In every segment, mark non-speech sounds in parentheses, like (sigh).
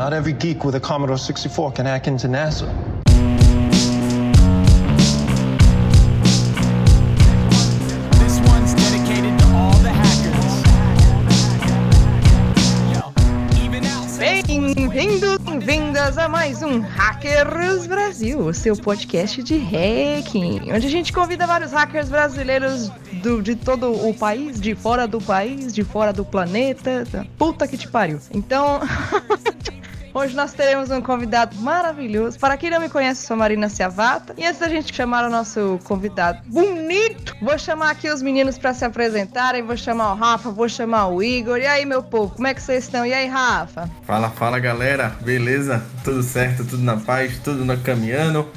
Not every geek with a Commodore 64 can hack into NASA. Bem-vindos, bem-vindas a mais um Hackers Brasil, o seu podcast de hacking, onde a gente convida vários hackers brasileiros do- de todo o país, de fora do país, de fora do planeta. Puta que te pariu. Então, (laughs) hoje nós teremos um convidado maravilhoso. Para quem não me conhece, sou Marina Ciavata. E antes da gente chamar o nosso convidado bonito, vou chamar aqui os meninos para se apresentarem. Vou chamar o Rafa, vou chamar o Igor. E aí, meu povo, como é que vocês estão? E aí, Rafa? Fala, fala galera, beleza? Tudo certo, tudo na paz, tudo na caminhando.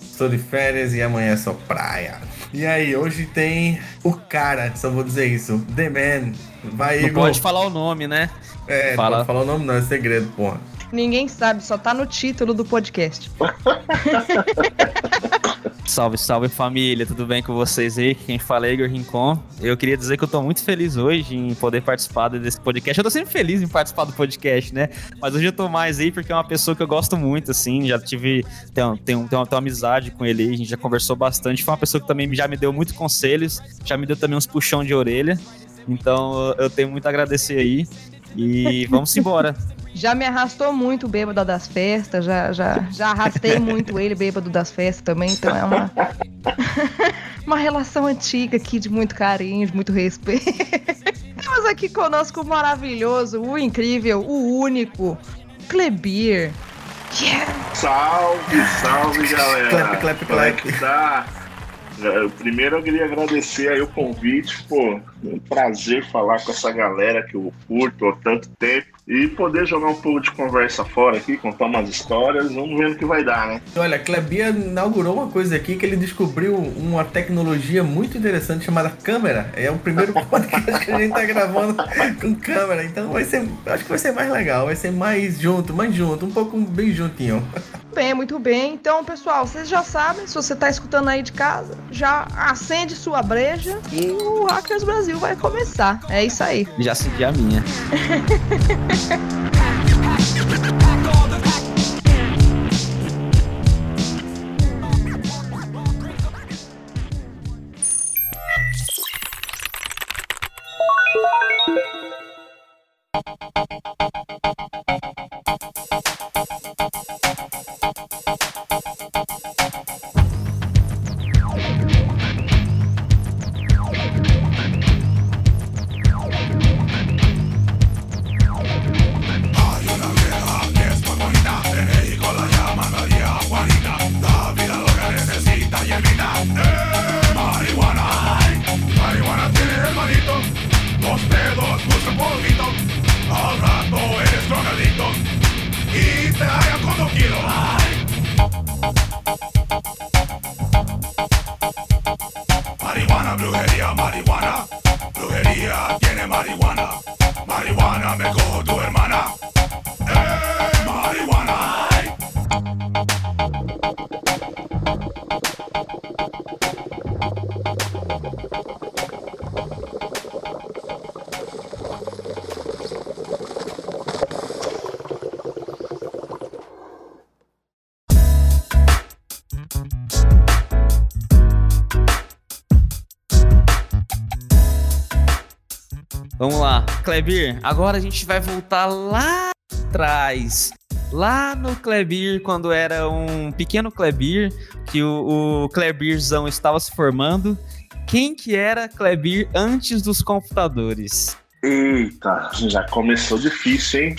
Estou de férias e amanhã é só praia. E aí, hoje tem o cara, só vou dizer isso, The Man. Vai, Não Igor. pode falar o nome, né? É, Fala. pode falar o nome não, é segredo, porra. Ninguém sabe, só tá no título do podcast. (laughs) Salve, salve família, tudo bem com vocês aí? Quem fala é Igor Rincon. Eu queria dizer que eu tô muito feliz hoje em poder participar desse podcast. Eu tô sempre feliz em participar do podcast, né? Mas hoje eu tô mais aí porque é uma pessoa que eu gosto muito, assim. Já tive, tenho, tenho, tenho, uma, tenho uma amizade com ele a gente já conversou bastante. Foi uma pessoa que também já me deu muitos conselhos, já me deu também uns puxão de orelha. Então eu tenho muito a agradecer aí. E vamos embora. Já me arrastou muito bêbado das festas, já, já, já arrastei (laughs) muito ele bêbado das festas também, então é uma, (laughs) uma relação antiga aqui de muito carinho, de muito respeito. (laughs) Temos aqui conosco o maravilhoso, o incrível, o único, Klebir. Yeah. Salve, salve galera! Clap, clap, Como é clap. que tá? É, Primeiro eu queria agradecer aí o convite, pô, um prazer falar com essa galera que eu curto há tanto tempo e poder jogar um pouco de conversa fora aqui, contar umas histórias, vamos ver no que vai dar, né? Olha, Klebia inaugurou uma coisa aqui que ele descobriu uma tecnologia muito interessante chamada câmera. É o primeiro (laughs) podcast que a gente tá gravando com câmera, então vai ser, acho que vai ser mais legal, vai ser mais junto, mais junto, um pouco bem juntinho. Bem, muito bem. Então, pessoal, vocês já sabem, se você tá escutando aí de casa, já acende sua breja e o Hackers Brasil vai começar. É isso aí. Já segui a minha. (laughs) Vamos lá, Klebir, agora a gente vai voltar lá atrás. Lá no Klebir, quando era um pequeno Klebir, que o, o Klebirzão estava se formando. Quem que era Klebir antes dos computadores? Eita, já começou difícil, hein?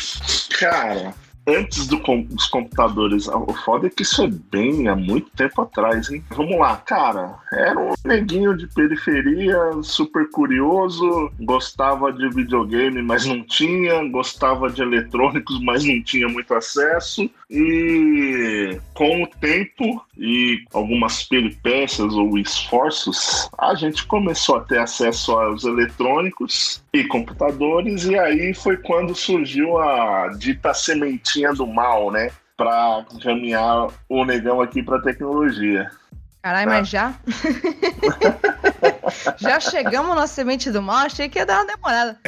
Cara, antes do com- dos computadores, o foda é que isso é bem há muito tempo atrás, hein? Vamos lá, cara, era um neguinho de periferia, super curioso, gostava de videogame, mas não tinha, gostava de eletrônicos, mas não tinha muito acesso, e com o tempo e algumas peripécias ou esforços, a gente começou a ter acesso aos eletrônicos e computadores, e aí foi quando surgiu a dita sementinha do mal, né? Pra caminhar o negão aqui pra tecnologia. Caralho, Tá. mas já? (laughs) (laughs) já chegamos na semente do mal, achei que ia dar uma demorada.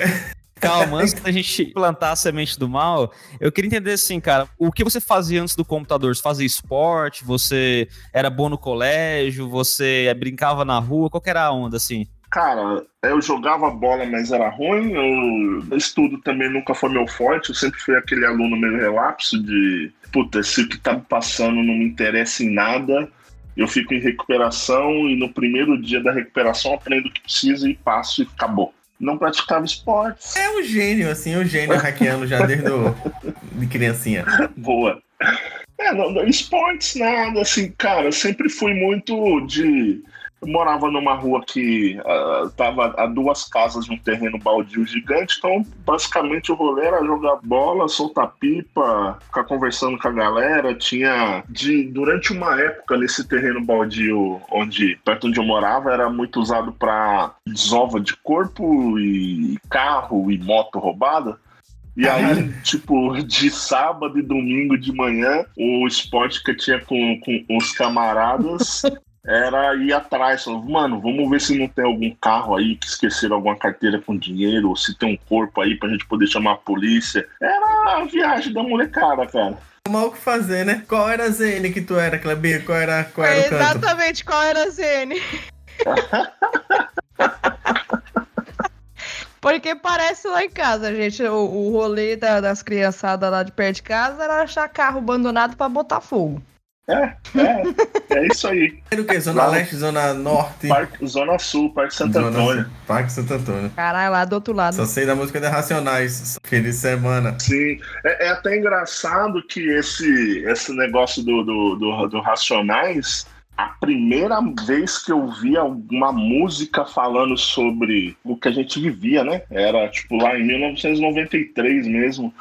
Calma, antes (laughs) da gente plantar a semente do mal, eu queria entender assim, cara, o que você fazia antes do computador? Você fazia esporte? Você era bom no colégio? Você brincava na rua? Qual que era a onda, assim? Cara, eu jogava bola, mas era ruim. Eu estudo também nunca foi meu forte. Eu sempre fui aquele aluno meio relapso de puta, se o que tá me passando não me interessa em nada, eu fico em recuperação e no primeiro dia da recuperação aprendo o que preciso e passo e acabou. Não praticava esportes. É um gênio, assim, um gênio hackeando já desde o, de criancinha. Boa. É, não, esportes, nada, assim, cara, sempre fui muito de morava numa rua que uh, tava a duas casas de um terreno baldio gigante, então basicamente o rolê era jogar bola, soltar pipa, ficar conversando com a galera. Tinha de durante uma época nesse terreno baldio onde perto onde eu morava era muito usado para desova de corpo e carro e moto roubada. E aí, (laughs) tipo, de sábado e domingo de manhã, o esporte que eu tinha com, com os camaradas (laughs) era ir atrás, falando, mano, vamos ver se não tem algum carro aí que esqueceram alguma carteira com dinheiro, ou se tem um corpo aí pra gente poder chamar a polícia. Era a viagem da molecada, cara. Mal o que fazer, né? Qual era a ZN que tu era, Clebinho? Qual era, qual era É o canto? exatamente qual era a ZN. (laughs) Porque parece lá em casa, gente. O, o rolê da- das criançadas lá de perto de casa era achar carro abandonado pra botar fogo. É, é, é isso aí. Era o quê? Zona Lá- Leste, Zona Norte? Parque, Zona Sul, Parque Santo Zona Antônio. Sul, Parque Santo Antônio. Caralho, lá do outro lado. Só sei da música da Racionais. Feliz semana. Sim, é, é até engraçado que esse, esse negócio do, do, do, do Racionais, a primeira vez que eu vi alguma música falando sobre o que a gente vivia, né? Era tipo lá em 1993 mesmo.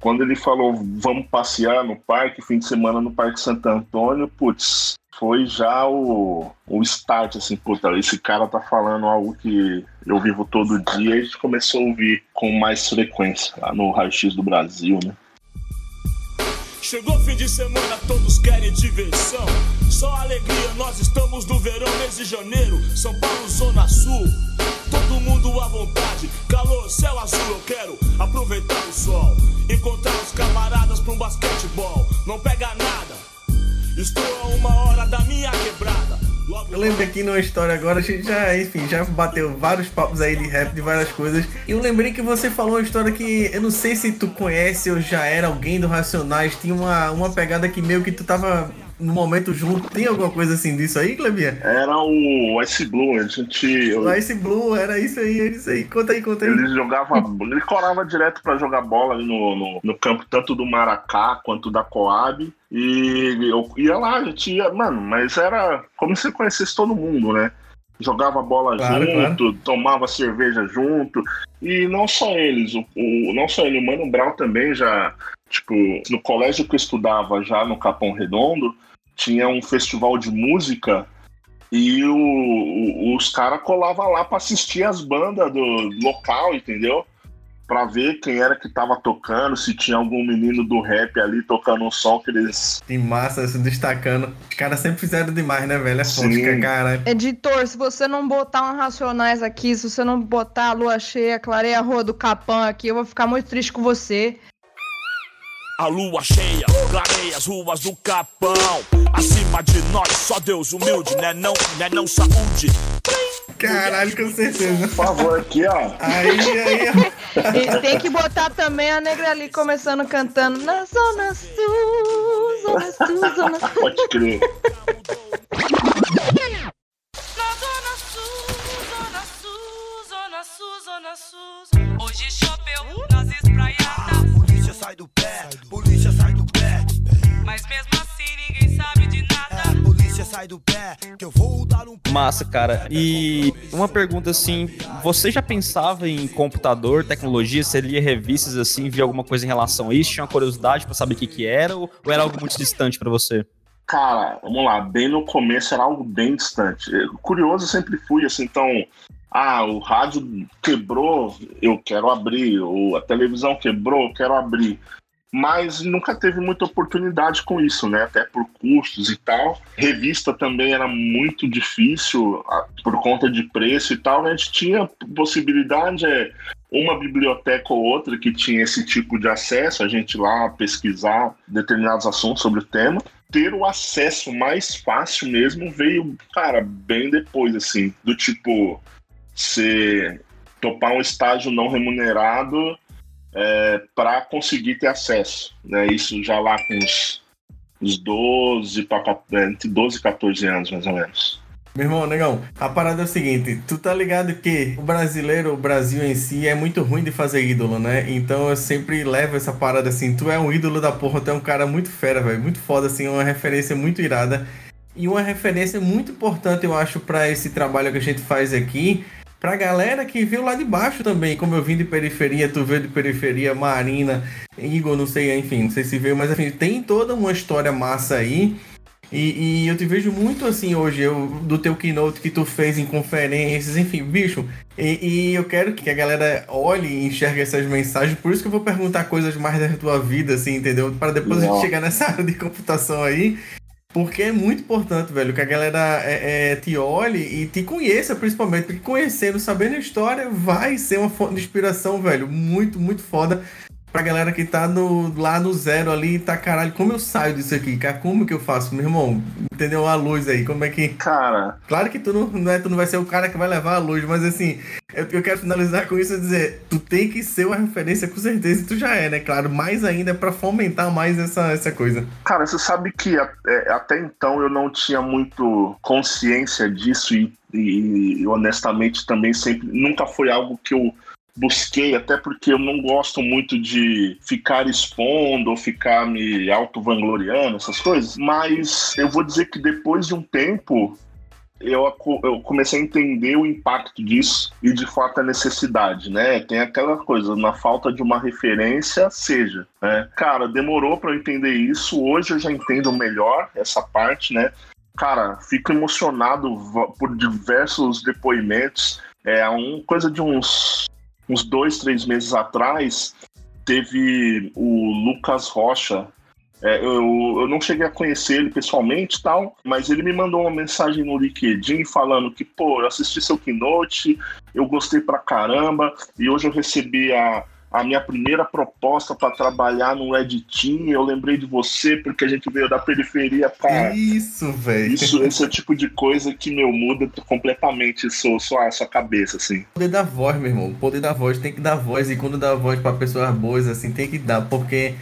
Quando ele falou, vamos passear no parque, fim de semana no Parque Santo Antônio, putz, foi já o, o start, assim, puta, esse cara tá falando algo que eu vivo todo dia e a gente começou a ouvir com mais frequência lá no Raio X do Brasil, né? Chegou fim de semana, todos querem diversão. Só alegria, nós estamos no verão, mês de janeiro. São Paulo, Zona Sul. Todo mundo à vontade, calor, céu azul. Eu quero aproveitar o sol. Encontrar os camaradas pra um basquetebol. Não pega nada, estou a uma hora da minha quebrada. Logo Eu lembrei aqui numa história agora, a gente já, enfim, já bateu vários papos aí de rap, de várias coisas. E eu lembrei que você falou uma história que eu não sei se tu conhece ou já era alguém do Racionais. Tinha uma, uma pegada que meio que tu tava no momento junto. Tem alguma coisa assim disso aí, Clebinha? Era o Ice Blue, a gente. eu- O Ice Blue, era isso aí, era isso aí. Conta aí, conta aí. Ele jogava, ele corava direto pra jogar bola ali no, no, no campo, tanto do Maracá quanto da Coab. E eu ia lá, a gente ia, mano, mas era como se conhecesse todo mundo, né? Jogava bola Claro, junto, tomava cerveja junto. E não só eles, o, o- não só ele, o Mano Brown também já, tipo, no colégio que eu estudava, já no Capão Redondo, tinha um festival de música e o- o- os caras colavam lá pra assistir as bandas do local, entendeu? Pra ver quem era que tava tocando, se tinha algum menino do rap ali tocando um som que eles. Tem massa se destacando. Os caras sempre fizeram demais, né, velho? É que cara. Editor, se você não botar um Racionais aqui, se você não botar a lua cheia, clareia a rua do Capão aqui, eu vou ficar muito triste com você. A lua cheia, clareia as ruas do Capão. Acima de nós, só Deus humilde, né não, né não saúde. Caralho, com certeza. Por favor, aqui, ó. Aí, aí, ó. (laughs) E tem que botar também a negra ali começando cantando na Zona Sul, Zona Sul, Zona Sul. Pode crer. Na Zona Sul, Zona Sul, Zona Sul, Zona Sul. Hoje choveu nas espraiadas, Polícia sai do pé, polícia sai do pé, mas mesmo assim ninguém sabe de nada. polícia sai do pé, que eu vou dar um Massa, cara. E uma pergunta assim: você já pensava em computador, tecnologia? Você lia revistas assim, via alguma coisa em relação a isso? Tinha uma curiosidade pra saber o que, que era? Ou, ou era algo muito distante pra você? Cara, vamos lá, bem no começo era algo bem distante. Curioso eu sempre fui, assim, então. Ah, o rádio quebrou, eu quero abrir. Ou a televisão quebrou, eu quero abrir. Mas nunca teve muita oportunidade com isso, né? Até por custos e tal. Revista também era muito difícil por conta de preço e tal. A gente tinha possibilidade, é, uma biblioteca ou outra que tinha esse tipo de acesso, a gente lá pesquisar determinados assuntos sobre o tema. Ter o acesso mais fácil mesmo veio, cara, bem depois, assim, do tipo, você topar um estágio não remunerado é, para conseguir ter acesso. Né? Isso já lá com uns, uns 12, pra, entre 12 e 14 anos, mais ou menos. Meu irmão, negão, a parada é o seguinte, tu tá ligado que o brasileiro, o Brasil em si, é muito ruim de fazer ídolo, né? Então eu sempre levo essa parada assim, tu é um ídolo da porra, tu é um cara muito fera, velho, muito foda, assim, uma referência muito irada. E uma referência muito importante, eu acho, para esse trabalho que a gente faz aqui, pra galera que veio lá de baixo também, como eu vim de periferia, tu veio de periferia, Marina, Igor, não sei, enfim, não sei se veio, mas enfim, tem toda uma história massa aí. E, e, eu te vejo muito assim hoje, eu, do teu keynote que tu fez em conferências, enfim, bicho. E, e, eu quero que a galera olhe e enxergue essas mensagens, por isso que eu vou perguntar coisas mais da tua vida, assim, entendeu? Para depois a gente chegar nessa área de computação aí. Porque é muito importante, velho, que a galera é, é, te olhe e te conheça, principalmente. Porque conhecendo, sabendo a história, vai ser uma fonte de inspiração, velho. Muito, muito foda pra galera que tá no, lá no zero ali, tá caralho, como eu saio disso aqui, cara? Como que eu faço, meu irmão? Entendeu? A luz aí, como é que. (laughs) Cara. Claro que tu não, não, é, tu não vai ser o cara que vai levar a luz, mas assim, eu, eu quero finalizar com isso e dizer, tu tem que ser uma referência com certeza, e tu já é, né? Claro, mais ainda para fomentar mais essa, essa coisa. Cara, você sabe que é, até então eu não tinha muito consciência disso e, e honestamente também sempre nunca foi algo que eu busquei, até porque eu não gosto muito de ficar expondo ou ficar me auto-vangloriando, essas coisas, mas eu vou dizer que depois de um tempo eu, eu comecei a entender o impacto disso e de fato a necessidade, né? Tem aquela coisa, na falta de uma referência, seja, né? Cara, demorou para eu entender isso, hoje eu já entendo melhor essa parte, né? Cara, fico emocionado por diversos depoimentos. É um coisa de uns uns dois, três meses atrás, teve o Lucas Rocha. É, eu, eu não cheguei a conhecer ele pessoalmente tal, mas ele me mandou uma mensagem no LinkedIn falando que, pô, eu assisti seu keynote, eu gostei pra caramba, e hoje eu recebi a, a minha primeira proposta para trabalhar no Team, eu lembrei de você porque a gente veio da periferia, cara. Isso, velho. Isso, esse é o tipo de coisa que, meu, muda completamente sua, sua, sua cabeça, assim. O poder da voz, meu irmão. O poder da voz tem que dar voz. E quando dá voz para pessoas boas, assim, tem que dar. Porque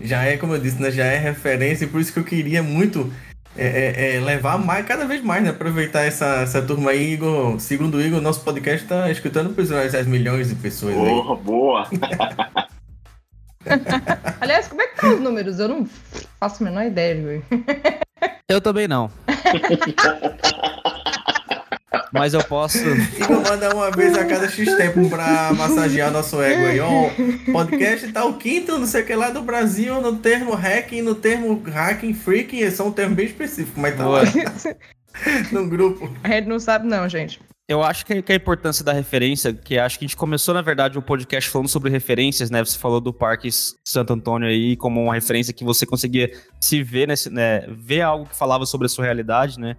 já é, como eu disse, né? Já é referência. E por isso que eu queria muito é, é, é, levar mais, cada vez mais, né? Aproveitar essa, essa turma aí, Igor. Segundo o Igor, nosso podcast tá escutando por 10 milhões de pessoas. Boa, aí. boa. (laughs) Aliás, como é que tá os números? Eu não faço a menor ideia, Igor. Eu também não. (laughs) Mas eu posso. (laughs) Igor manda uma vez a cada X tempo pra massagear nosso ego aí. Ó, podcast tá o quinto, não sei o que lá do Brasil, no termo hacking, no termo hacking, freaking, são um termo bem específico, mas tá lá. (laughs) no grupo. A gente não sabe, não, gente. Eu acho que, a importância da referência, que acho que a gente começou, na verdade, o podcast falando sobre referências, né? Você falou do Parque Santo Antônio aí como uma referência que você conseguia se ver, nesse, né? Ver algo que falava sobre a sua realidade, né?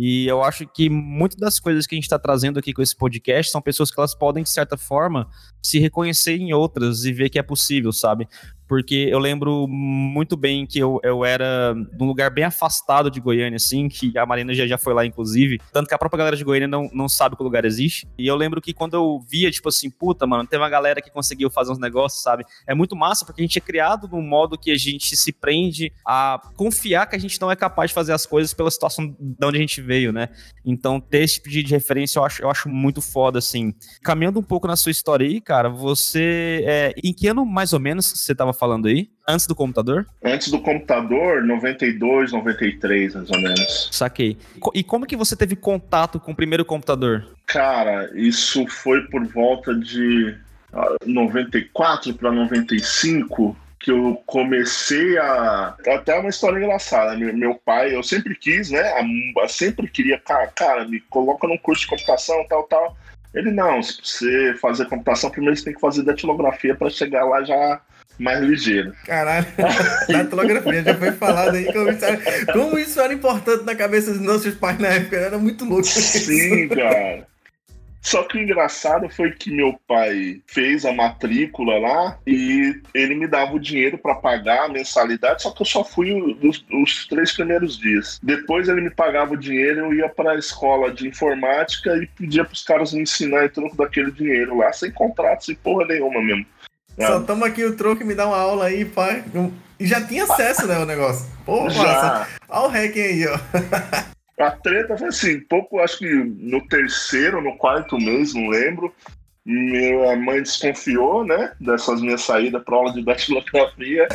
E eu acho que muitas das coisas que a gente está trazendo aqui com esse podcast são pessoas que elas podem, de certa forma, se reconhecer em outras e ver que é possível, sabe? Porque eu lembro muito bem que eu, eu era num lugar bem afastado de Goiânia, assim, que a Marina já, já foi lá, inclusive. Tanto que a própria galera de Goiânia não, não sabe que o lugar existe. E eu lembro que quando eu via, tipo assim, puta, mano, tem uma galera que conseguiu fazer uns negócios, sabe? É muito massa, porque a gente é criado num modo que a gente se prende a confiar que a gente não é capaz de fazer as coisas pela situação de onde a gente veio, né? Então, ter esse tipo de referência eu acho, eu acho muito foda, assim. Caminhando um pouco na sua história aí, cara, você. É, em que ano mais ou menos você tava falando aí? Antes do computador? Antes do computador, 92, 93, mais ou menos. Saquei. E como que você teve contato com o primeiro computador? Cara, isso foi por volta de 94 para 95 que eu comecei a. Até uma história engraçada. Meu, meu pai, eu sempre quis, né? sempre queria, cara, cara, me coloca num curso de computação, tal, tal. Ele, não, se você fazer computação, primeiro você tem que fazer datilografia para chegar lá já mais ligeiro. Caralho, (laughs) datilografia já foi falado aí como isso, era, como isso era importante na cabeça dos nossos pais na época, era muito louco. Sim, cara. Só que o engraçado foi que meu pai fez a matrícula lá e ele me dava o dinheiro para pagar a mensalidade, só que eu só fui os, os três primeiros dias. Depois ele me pagava o dinheiro, eu ia para a escola de informática e pedia para os caras me ensinar em troco daquele dinheiro lá, sem contrato, sem porra nenhuma mesmo. Só toma aqui o troco e me dá uma aula aí, pai. E já tinha acesso, né, o negócio. Pô, Já. massa. Olha o hacking aí, ó. A treta foi assim, pouco, acho que no terceiro, no quarto mês, não lembro. Minha mãe desconfiou, né, dessas minhas saídas para aula de datilografia.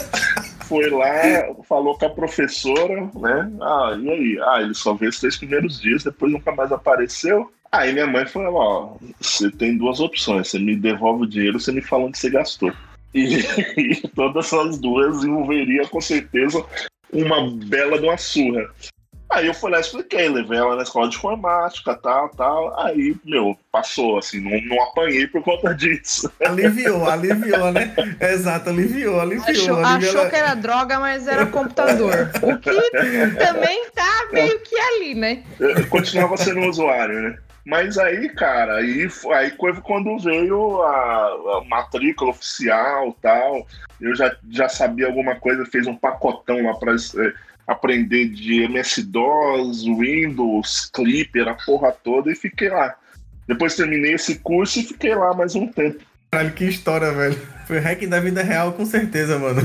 Foi lá, falou com a professora, né? Ah, e aí? Ah, ele só veio os três primeiros dias, depois nunca mais apareceu. Aí minha mãe falou: Ó, você tem duas opções, você me devolve o dinheiro, você me fala onde você gastou. E, (laughs) e todas as duas envolveria com certeza uma bela de uma surra. Aí eu fui lá e expliquei, levei ela na escola de informática, tal, tal. Aí, meu, passou, assim, não, não apanhei por conta (laughs) disso. Aliviou, aliviou, né? Exato, aliviou, aliviou. Achou, aliviou achou que era droga, mas era computador. O que também tá meio que ali, né? Eu continuava sendo um usuário, né? Mas aí, cara, aí, aí quando veio a, a matrícula oficial tal. Eu já, já sabia alguma coisa, fez um pacotão lá pra eh, aprender de MS-DOS, Windows, Clipper, a porra toda, e fiquei lá. Depois terminei esse curso e fiquei lá mais um tempo. Caralho, que história, velho. Foi hack da vida real, com certeza, mano.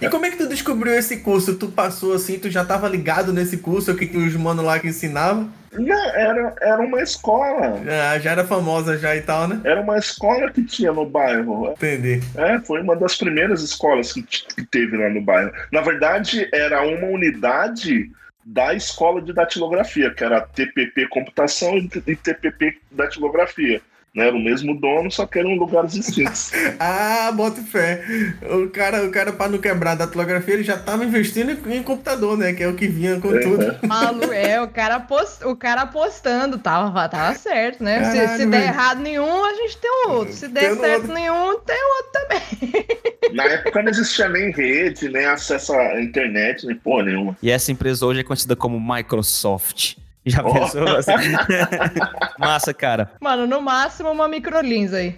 E como é que tu descobriu esse curso? Tu passou assim, tu já tava ligado nesse curso, o que, que os mano lá que ensinavam? Não, era, era uma escola. Ah, já era famosa já e tal, né? Era uma escola que tinha no bairro. Entendi. É, foi uma das primeiras escolas que, que teve lá no bairro. Na verdade, era uma unidade da escola de datilografia, que era TPP Computação e TPP Datilografia. Né? Era o mesmo dono, só que eram lugares distintos. (laughs) Ah, bota fé. O cara, o cara pra não quebrar a datilografia, ele já tava investindo em, em computador, né? Que é o que vinha com tudo. Malu, é, o cara, post, o cara apostando, tava, tava certo, né? Se, Caralho, se der velho. errado nenhum, a gente tem o outro. Se der Tem certo outro. nenhum, tem o outro também. (laughs) Na época não existia nem rede, nem acesso à internet, nem porra nenhuma. E essa empresa hoje é conhecida como Microsoft. Já Ó. pensou? assim? (laughs) Massa, cara. Mano, no máximo uma microlins aí.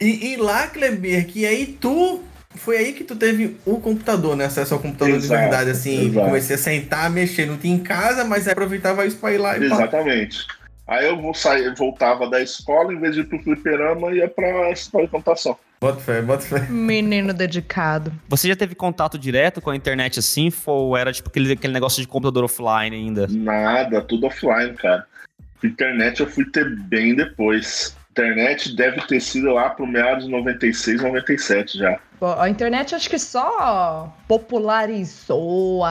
E, e lá, Kleber, que aí tu. Foi aí que tu teve o computador, né? Acesso ao computador de Exato, verdade, assim. exato. Comecei a sentar, mexer. Não tinha em casa, mas aproveitava isso pra ir lá e pá. Exatamente. Aí eu vou sair, voltava da escola, em vez de ir pro fliperama, ia pra escola de computação. Bota fé, bota fé. Menino dedicado. Você já teve contato direto com a internet assim? Ou era tipo aquele, aquele negócio de computador offline ainda? Nada, tudo offline, cara. Internet eu fui ter bem depois. Internet deve ter sido lá pro meados de 96, 97 já. Bom, A internet acho que só popularizou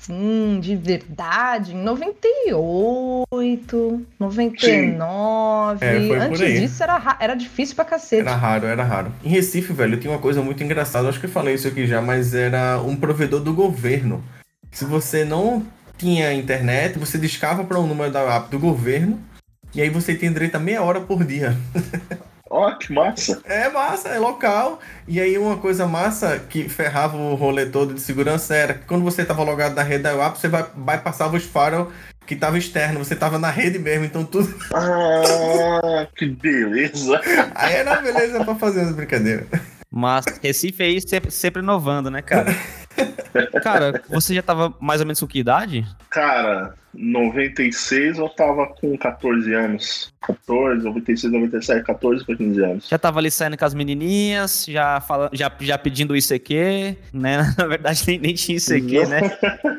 assim, de verdade, em 98, 99. É, Antes disso era, ra- era difícil pra cacete. Era raro, era raro. Em Recife, velho, tinha uma coisa muito engraçada. Acho que eu falei isso aqui já, mas era um provedor do governo. Se você não tinha internet, você discava para um número da app do governo. E aí você tinha direito a meia hora por dia. (laughs) Ó, que massa. É massa, é local. E aí uma coisa massa que ferrava o rolê todo de segurança era que quando você tava logado na rede da app, você vai, bypassava os firewall que tava externo, você tava na rede mesmo, então tudo. Ah, que beleza. Aí era beleza pra fazer as brincadeiras. Mas Recife aí sempre, sempre inovando, né, cara? (laughs) cara, você já tava mais ou menos com que idade? Cara, 96 eu tava com 14 anos. 14, 96, 97, 14 para 15 anos. Já tava ali saindo com as menininhas, já, fala, já, já pedindo o ICQ, né? (laughs) Na verdade, nem, nem tinha ICQ, né? (laughs)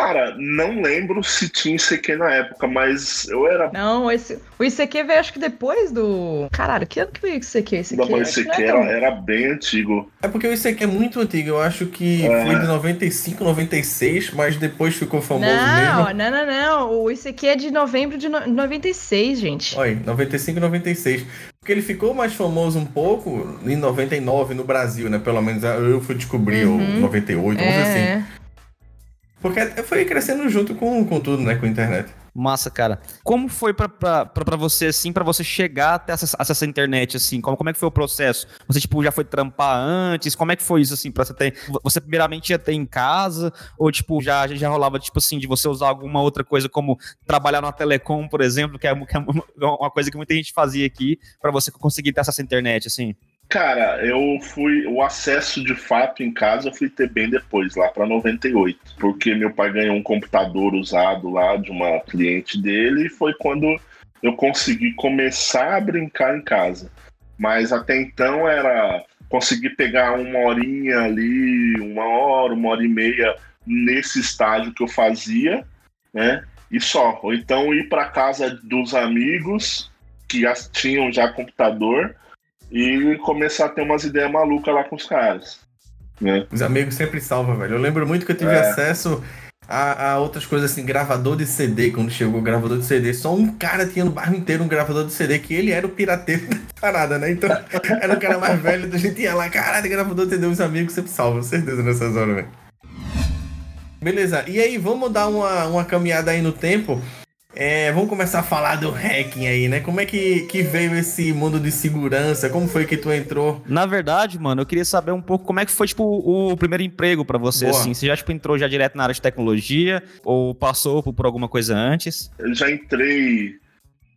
Cara, não lembro se tinha ICQ na época, mas eu era Não, esse, o ICQ veio acho que depois do. Caralho, que ano que veio o ICQ? ICQ? Acho que ICQ, não é era, tão- era bem antigo. É porque isso aqui é muito antigo, eu acho que É. foi de 95, 96, mas depois ficou famoso Não, mesmo. não, não, não. O ICQ é de novembro de no- 96, gente. Olha, 95 e 96. Porque ele ficou mais famoso um pouco em 99 no Brasil, né? Pelo menos eu fui descobrir, ou 98, vamos dizer assim. Porque foi crescendo junto com, com tudo, né? Com a internet. Massa, cara. Como foi pra, pra, pra, pra você, assim, pra você chegar até essa, à internet, assim? Como, como é que foi o processo? Você, tipo, já foi trampar antes? Como é que foi isso, assim, pra você ter... Você primeiramente ia ter em casa? Ou, tipo, já, já rolava, tipo assim, de você usar alguma outra coisa, como trabalhar na Telecom, por exemplo, que é, que é uma coisa que muita gente fazia aqui, pra você conseguir ter acesso internet, assim? Cara, eu fui. O acesso de fato em casa eu fui ter bem depois, lá para 98. Porque meu pai ganhou um computador usado lá de uma cliente dele e foi quando eu consegui começar a brincar em casa. Mas até então era conseguir pegar uma horinha ali, uma hora, uma hora e meia nesse estágio que eu fazia, né? E só. Ou então ir para casa dos amigos que já tinham já computador e começar a ter umas ideias malucas lá com os caras. Né? Os amigos sempre salvam, velho. Eu lembro muito que eu tive É. acesso a, a outras coisas assim, gravador de CD, quando chegou o gravador de CD. Só um cara tinha no bairro inteiro um gravador de CD, que ele era o pirateiro (laughs) da parada, né? Então, era o cara mais velho, então a gente ia lá, caralho, gravador de CD, os amigos sempre salvam, certeza nessas horas, velho. Beleza, e aí, vamos dar uma, uma caminhada aí no tempo. É, vamos começar a falar do hacking aí, né? Como é que, que veio esse mundo de segurança? Como foi que tu entrou? Na verdade, mano, eu queria saber um pouco como é que foi, tipo, o primeiro emprego pra você, Boa. assim. Você já, tipo, entrou já direto na área de tecnologia? Ou passou por, por alguma coisa antes? Eu já entrei.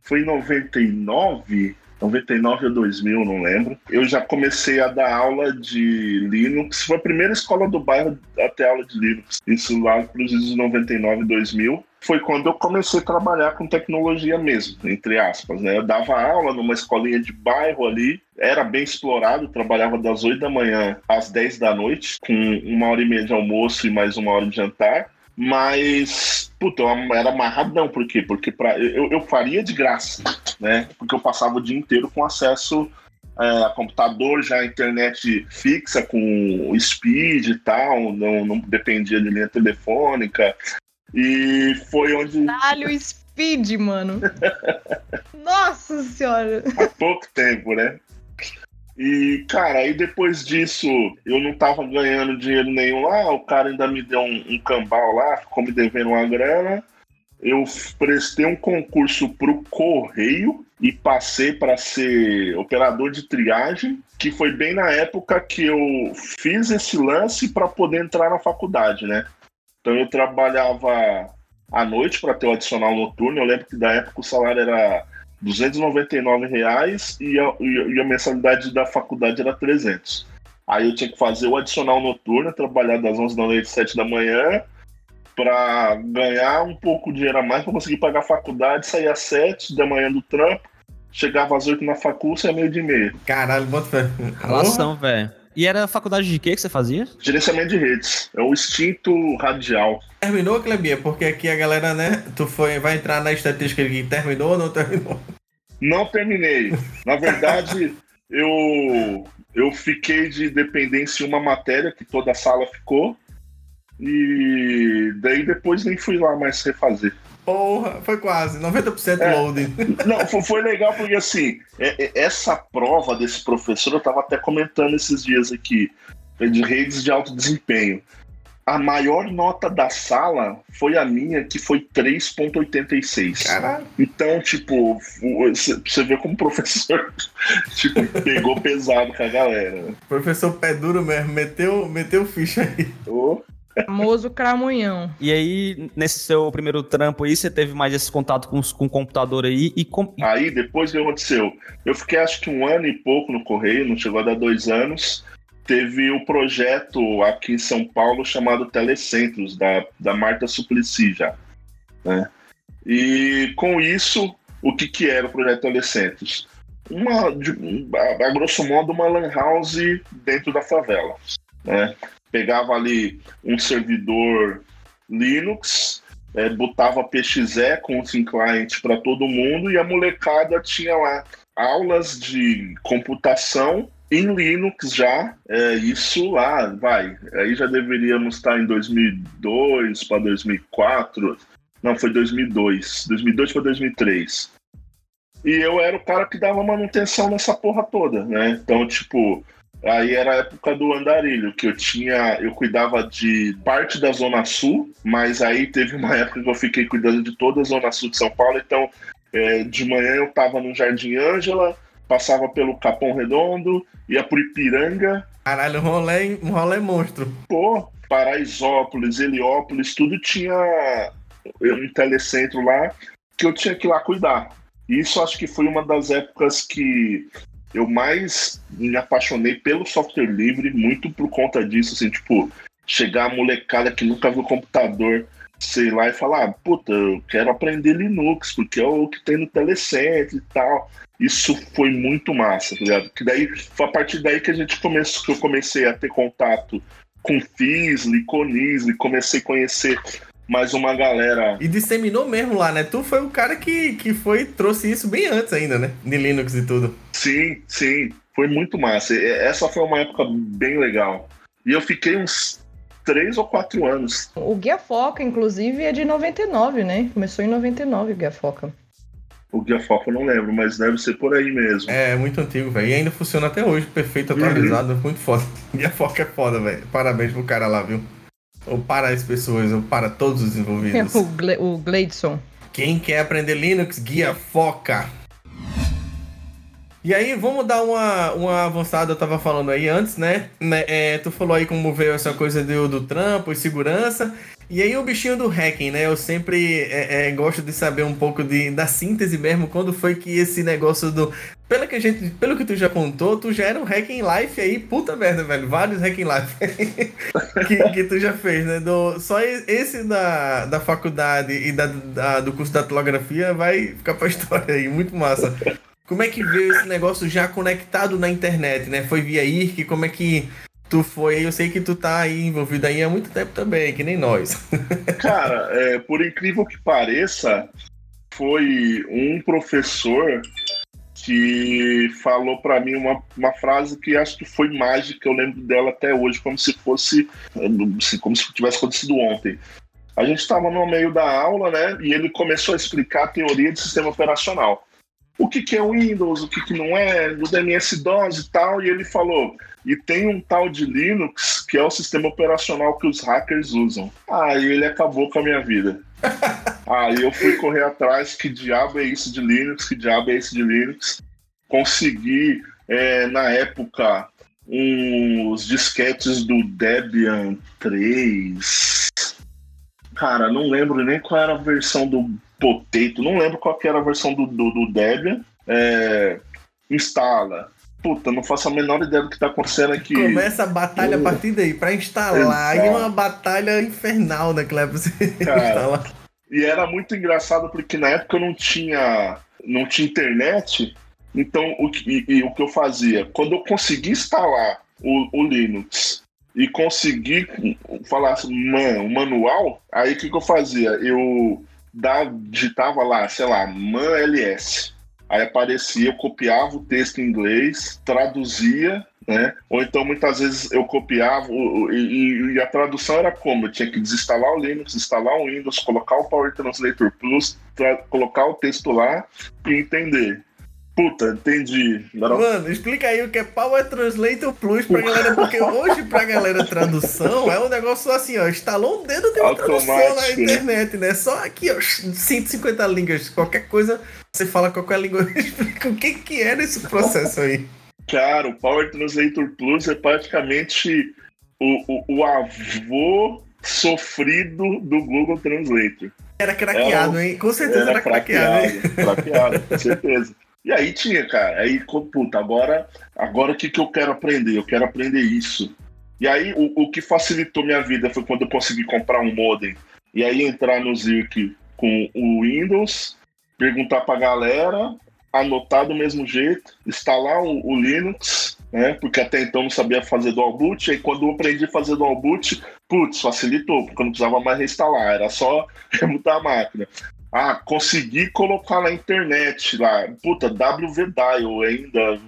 Foi em 99? 99 ou 2000, não lembro. Eu já comecei a dar aula de Linux. Foi a primeira escola do bairro a ter aula de Linux. Isso lá para os anos 99 2000. Foi quando eu comecei a trabalhar com tecnologia mesmo, entre aspas. Né? Eu dava aula numa escolinha de bairro ali. Era bem explorado. Trabalhava das 8 da manhã às 10 da noite, com uma hora e meia de almoço e mais uma hora de jantar. Mas, puta, eu era amarradão, por quê? Porque pra, eu, eu faria de graça, né? Porque eu passava o dia inteiro com acesso é, a computador, já a internet fixa, com speed e tal, não, não dependia de linha telefônica. E foi onde, Caralho, Speed, mano. (laughs) Nossa senhora. há pouco tempo, né? E, cara, aí depois disso, eu não tava ganhando dinheiro nenhum lá, o cara ainda me deu um, um cambal lá, ficou me devendo uma grana. Eu prestei um concurso pro Correio e passei para ser operador de triagem, que foi bem na época que eu fiz esse lance para poder entrar na faculdade, né? Então eu trabalhava à noite para ter o adicional noturno. Eu lembro que da época o salário era 299 reais e a, e a- e a mensalidade da faculdade era 300. Aí eu tinha que fazer o adicional noturno, trabalhar das 11 da noite às 7 da manhã, para ganhar um pouco de dinheiro a mais para conseguir pagar a faculdade, sair às 7 da manhã do trampo, chegava às 8 na facul, saia meio de meia. Caralho, bota fé. Relação, velho. E era faculdade de quê que você fazia? Gerenciamento de redes. É o instinto radial. Terminou, Clebinha? Porque aqui a galera, né? Tu foi, vai entrar na estatística que terminou ou não terminou? Não terminei. Na verdade, (laughs) eu, eu fiquei de dependência em uma matéria que toda a sala ficou. E daí depois nem fui lá mais refazer. Porra, foi quase. 90% É. loading. (laughs) Não, fo- foi legal porque assim, é- é- essa prova desse professor, eu tava até comentando esses dias aqui, é de redes de alto desempenho. A maior nota da sala foi a minha, que foi 3,86. Caralho. Então, tipo, você vê como o professor (laughs) tipo, pegou pesado com a galera. Professor pé duro mesmo, meteu, meteu ficha aí. Ô, Famoso cramunhão. E aí, nesse seu primeiro trampo aí, você teve mais esse contato com, com o computador aí e com... Aí, depois o que aconteceu? Eu fiquei acho que um ano e pouco no Correio, não chegou a dar dois anos. Teve o projeto aqui em São Paulo chamado Telecentros, da, da Marta Suplicy já. Né? E com isso, o que, que era o projeto Telecentros? Uma, a, a grosso modo, uma lan house dentro da favela. Né? Pegava ali um servidor Linux, é, botava PXE com Sim Client para todo mundo e a molecada tinha lá aulas de computação em Linux já, é, isso lá, vai, aí já deveríamos estar em 2002 para 2004, não, foi 2002, 2002 para 2003. E eu era o cara que dava manutenção nessa porra toda, né? Então, tipo, Aí era a época do andarilho, que eu tinha, eu cuidava de parte da Zona Sul, mas aí teve uma época que eu fiquei cuidando de toda a Zona Sul de São Paulo, então é, de manhã eu tava no Jardim Ângela, passava pelo Capão Redondo, ia pro Ipiranga, Caralho, um rolê, um rolê monstro. pô, Paraisópolis, Heliópolis, tudo tinha um telecentro lá que eu tinha que ir lá cuidar. E Isso acho que foi uma das épocas que eu mais me apaixonei pelo software livre, muito por conta disso, assim, tipo, chegar a molecada que nunca viu computador, sei lá, e falar, ah, puta, eu quero aprender Linux, porque é o que tem no telecentro e tal. Isso foi muito massa, tá ligado? Que daí foi a partir daí que a gente começou, que eu comecei a ter contato com Fizzly, com Nisly, comecei a conhecer mais uma galera. E disseminou mesmo lá, né? Tu foi o cara que, que foi trouxe isso bem antes ainda, né? De Linux e tudo. Sim, sim, foi muito massa. E Essa foi uma época bem legal. E eu fiquei uns três ou quatro anos. O Guia Foca, inclusive, é de 99, né? Começou em 99 o Guia Foca. O Guia Foca eu não lembro, mas deve ser por aí mesmo. É, muito antigo, velho. E ainda funciona até hoje, perfeito, atualizado, muito foda. (laughs) E a foca é foda, velho. Parabéns pro cara lá, viu? Ou para as pessoas, ou para todos os (laughs) envolvidos. o, Gle o Gleidson. Quem quer aprender Linux, guia Foca. E aí, vamos dar uma, uma avançada, eu tava falando aí antes, né? Né, é, tu falou aí como veio essa coisa do, do trampo e segurança. E aí o bichinho do hacking, né? Eu sempre é, é, gosto de saber um pouco de, da síntese mesmo, quando foi que esse negócio do. Pelo que, a gente, pelo que tu já contou, tu já era um hacking life aí, puta merda, velho. Vários hacking life (laughs) que, que tu já fez, né? Do, só esse da, da faculdade e da, da- do curso da datilografia vai ficar pra história aí, muito massa. Como é que veio esse negócio já conectado na internet, né? Foi via IRC, como é que tu foi? Eu sei que tu tá aí envolvido aí há muito tempo também, que nem nós. (laughs) Cara, é, por incrível que pareça, foi um professor que falou pra mim uma, uma frase que acho que foi mágica, eu lembro dela até hoje, como se fosse se- como se tivesse acontecido ontem. A gente estava no meio da aula, né? E ele começou a explicar a teoria de sistema operacional. O que, que é Windows, o que, que não é, do MS-DOS e tal, e ele falou, e tem um tal de Linux que é o sistema operacional que os hackers usam. Aí ele acabou com a minha vida. (laughs) Aí eu fui correr atrás, que diabo é isso de Linux, que diabo é isso de Linux. Consegui, é, na época, uns disquetes do Debian 3. Cara, não lembro nem qual era a versão do Potato, não lembro qual que era a versão do, do, do Debian. É, instala. Puta, não faço a menor ideia do que tá acontecendo aqui. Começa a batalha a partir daí, pra instalar. Exato. E uma batalha infernal naquela época pra você Cara. instalar. E era muito engraçado porque na época eu não tinha, não tinha internet. Então, o que, e- e o que eu fazia? Quando eu consegui instalar o, o Linux e consegui falar assim, man, o manual, aí o que, que eu fazia? Eu digitava lá, sei lá, man ls. Aí aparecia, eu copiava o texto em inglês, traduzia, né? Ou então muitas vezes eu copiava e, e a tradução era como? Eu tinha que desinstalar o Linux, instalar o Windows, colocar o Power Translator Plus, colocar o texto lá e entender. Puta, entendi. Agora- Mano, explica aí o que é Power Translator Plus pra galera, porque hoje pra galera tradução é um negócio assim, ó, instalou um dedo tem uma tradução na né? internet, né? Só aqui, ó, 150 línguas, qualquer coisa, você fala qualquer língua, (laughs) explica o que que era esse processo aí. Cara, o Power Translator Plus é praticamente o, o, o avô sofrido do Google Translator. Era craqueado, hein? Com certeza era, craqueado, hein? craqueado, com certeza. E aí tinha, cara, aí, puta, agora, agora o que, que eu quero aprender? Eu quero aprender isso. E aí, o, o que facilitou minha vida foi quando eu consegui comprar um modem. E aí, entrar no Zirk com o Windows, perguntar pra galera, anotar do mesmo jeito, instalar o, o Linux, né? Porque até então não sabia fazer dual boot. Aí, quando eu aprendi a fazer dual boot, putz, facilitou, porque eu não precisava mais reinstalar, era só (laughs) remutar a máquina. Ah, consegui colocar na internet lá, puta, WVDial ainda,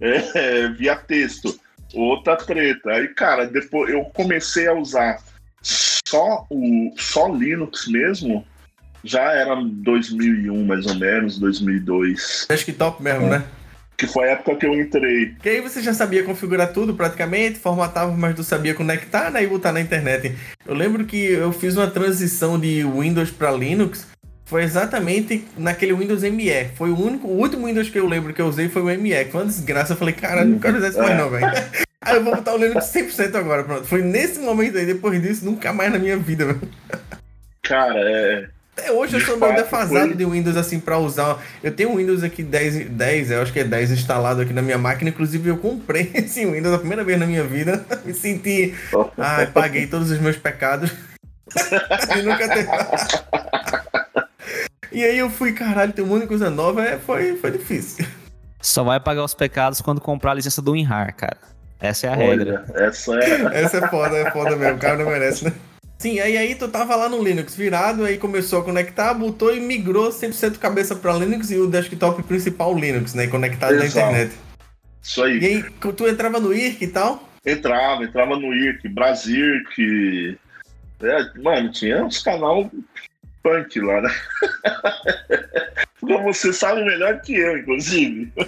é, via texto, outra treta. Aí, cara, depois eu comecei a usar só o só Linux mesmo, já era 2001 mais ou menos, 2002. Desktop mesmo, né? que foi a época que eu entrei. Que aí você já sabia configurar tudo praticamente, formatava, mas não sabia conectar, né? E botar na internet. Eu lembro que eu fiz uma transição de Windows para Linux. Foi exatamente naquele Windows ME. Foi o único, o último Windows que eu lembro que eu usei foi o ME. Foi uma desgraça. Eu falei, caralho, não quero usar isso mais não, velho. (laughs) Aí eu vou botar o Linux 100% agora, pronto. Foi nesse momento aí, depois disso, nunca mais na minha vida, velho. Cara, é. Até hoje eu De sou meio defasado foi- de Windows assim pra usar. Eu tenho um Windows aqui 10, 10, eu acho que é 10 instalado aqui na minha máquina. Inclusive eu comprei (laughs) esse Windows a primeira vez na minha vida. (laughs) Me senti. Ai, paguei todos os meus pecados. e nunca ter. E aí eu fui, caralho, tem um monte de coisa nova, é, foi, foi difícil. Só vai pagar os pecados quando comprar a licença do WinRAR, cara. Essa é a regra. Olha, essa é. Essa é foda, é foda mesmo, o cara não merece, né? Sim, aí, aí tu tava lá no Linux virado, aí começou a conectar, botou e migrou 100% cabeça pra Linux e o desktop principal Linux, né? Conectado na Exato. internet. Isso aí. E aí, tu entrava no IRC e tal? Entrava, entrava no IRC, Brasirc. É, mano, tinha uns canal punk lá, né? (laughs) Como você sabe melhor que eu, inclusive. (laughs)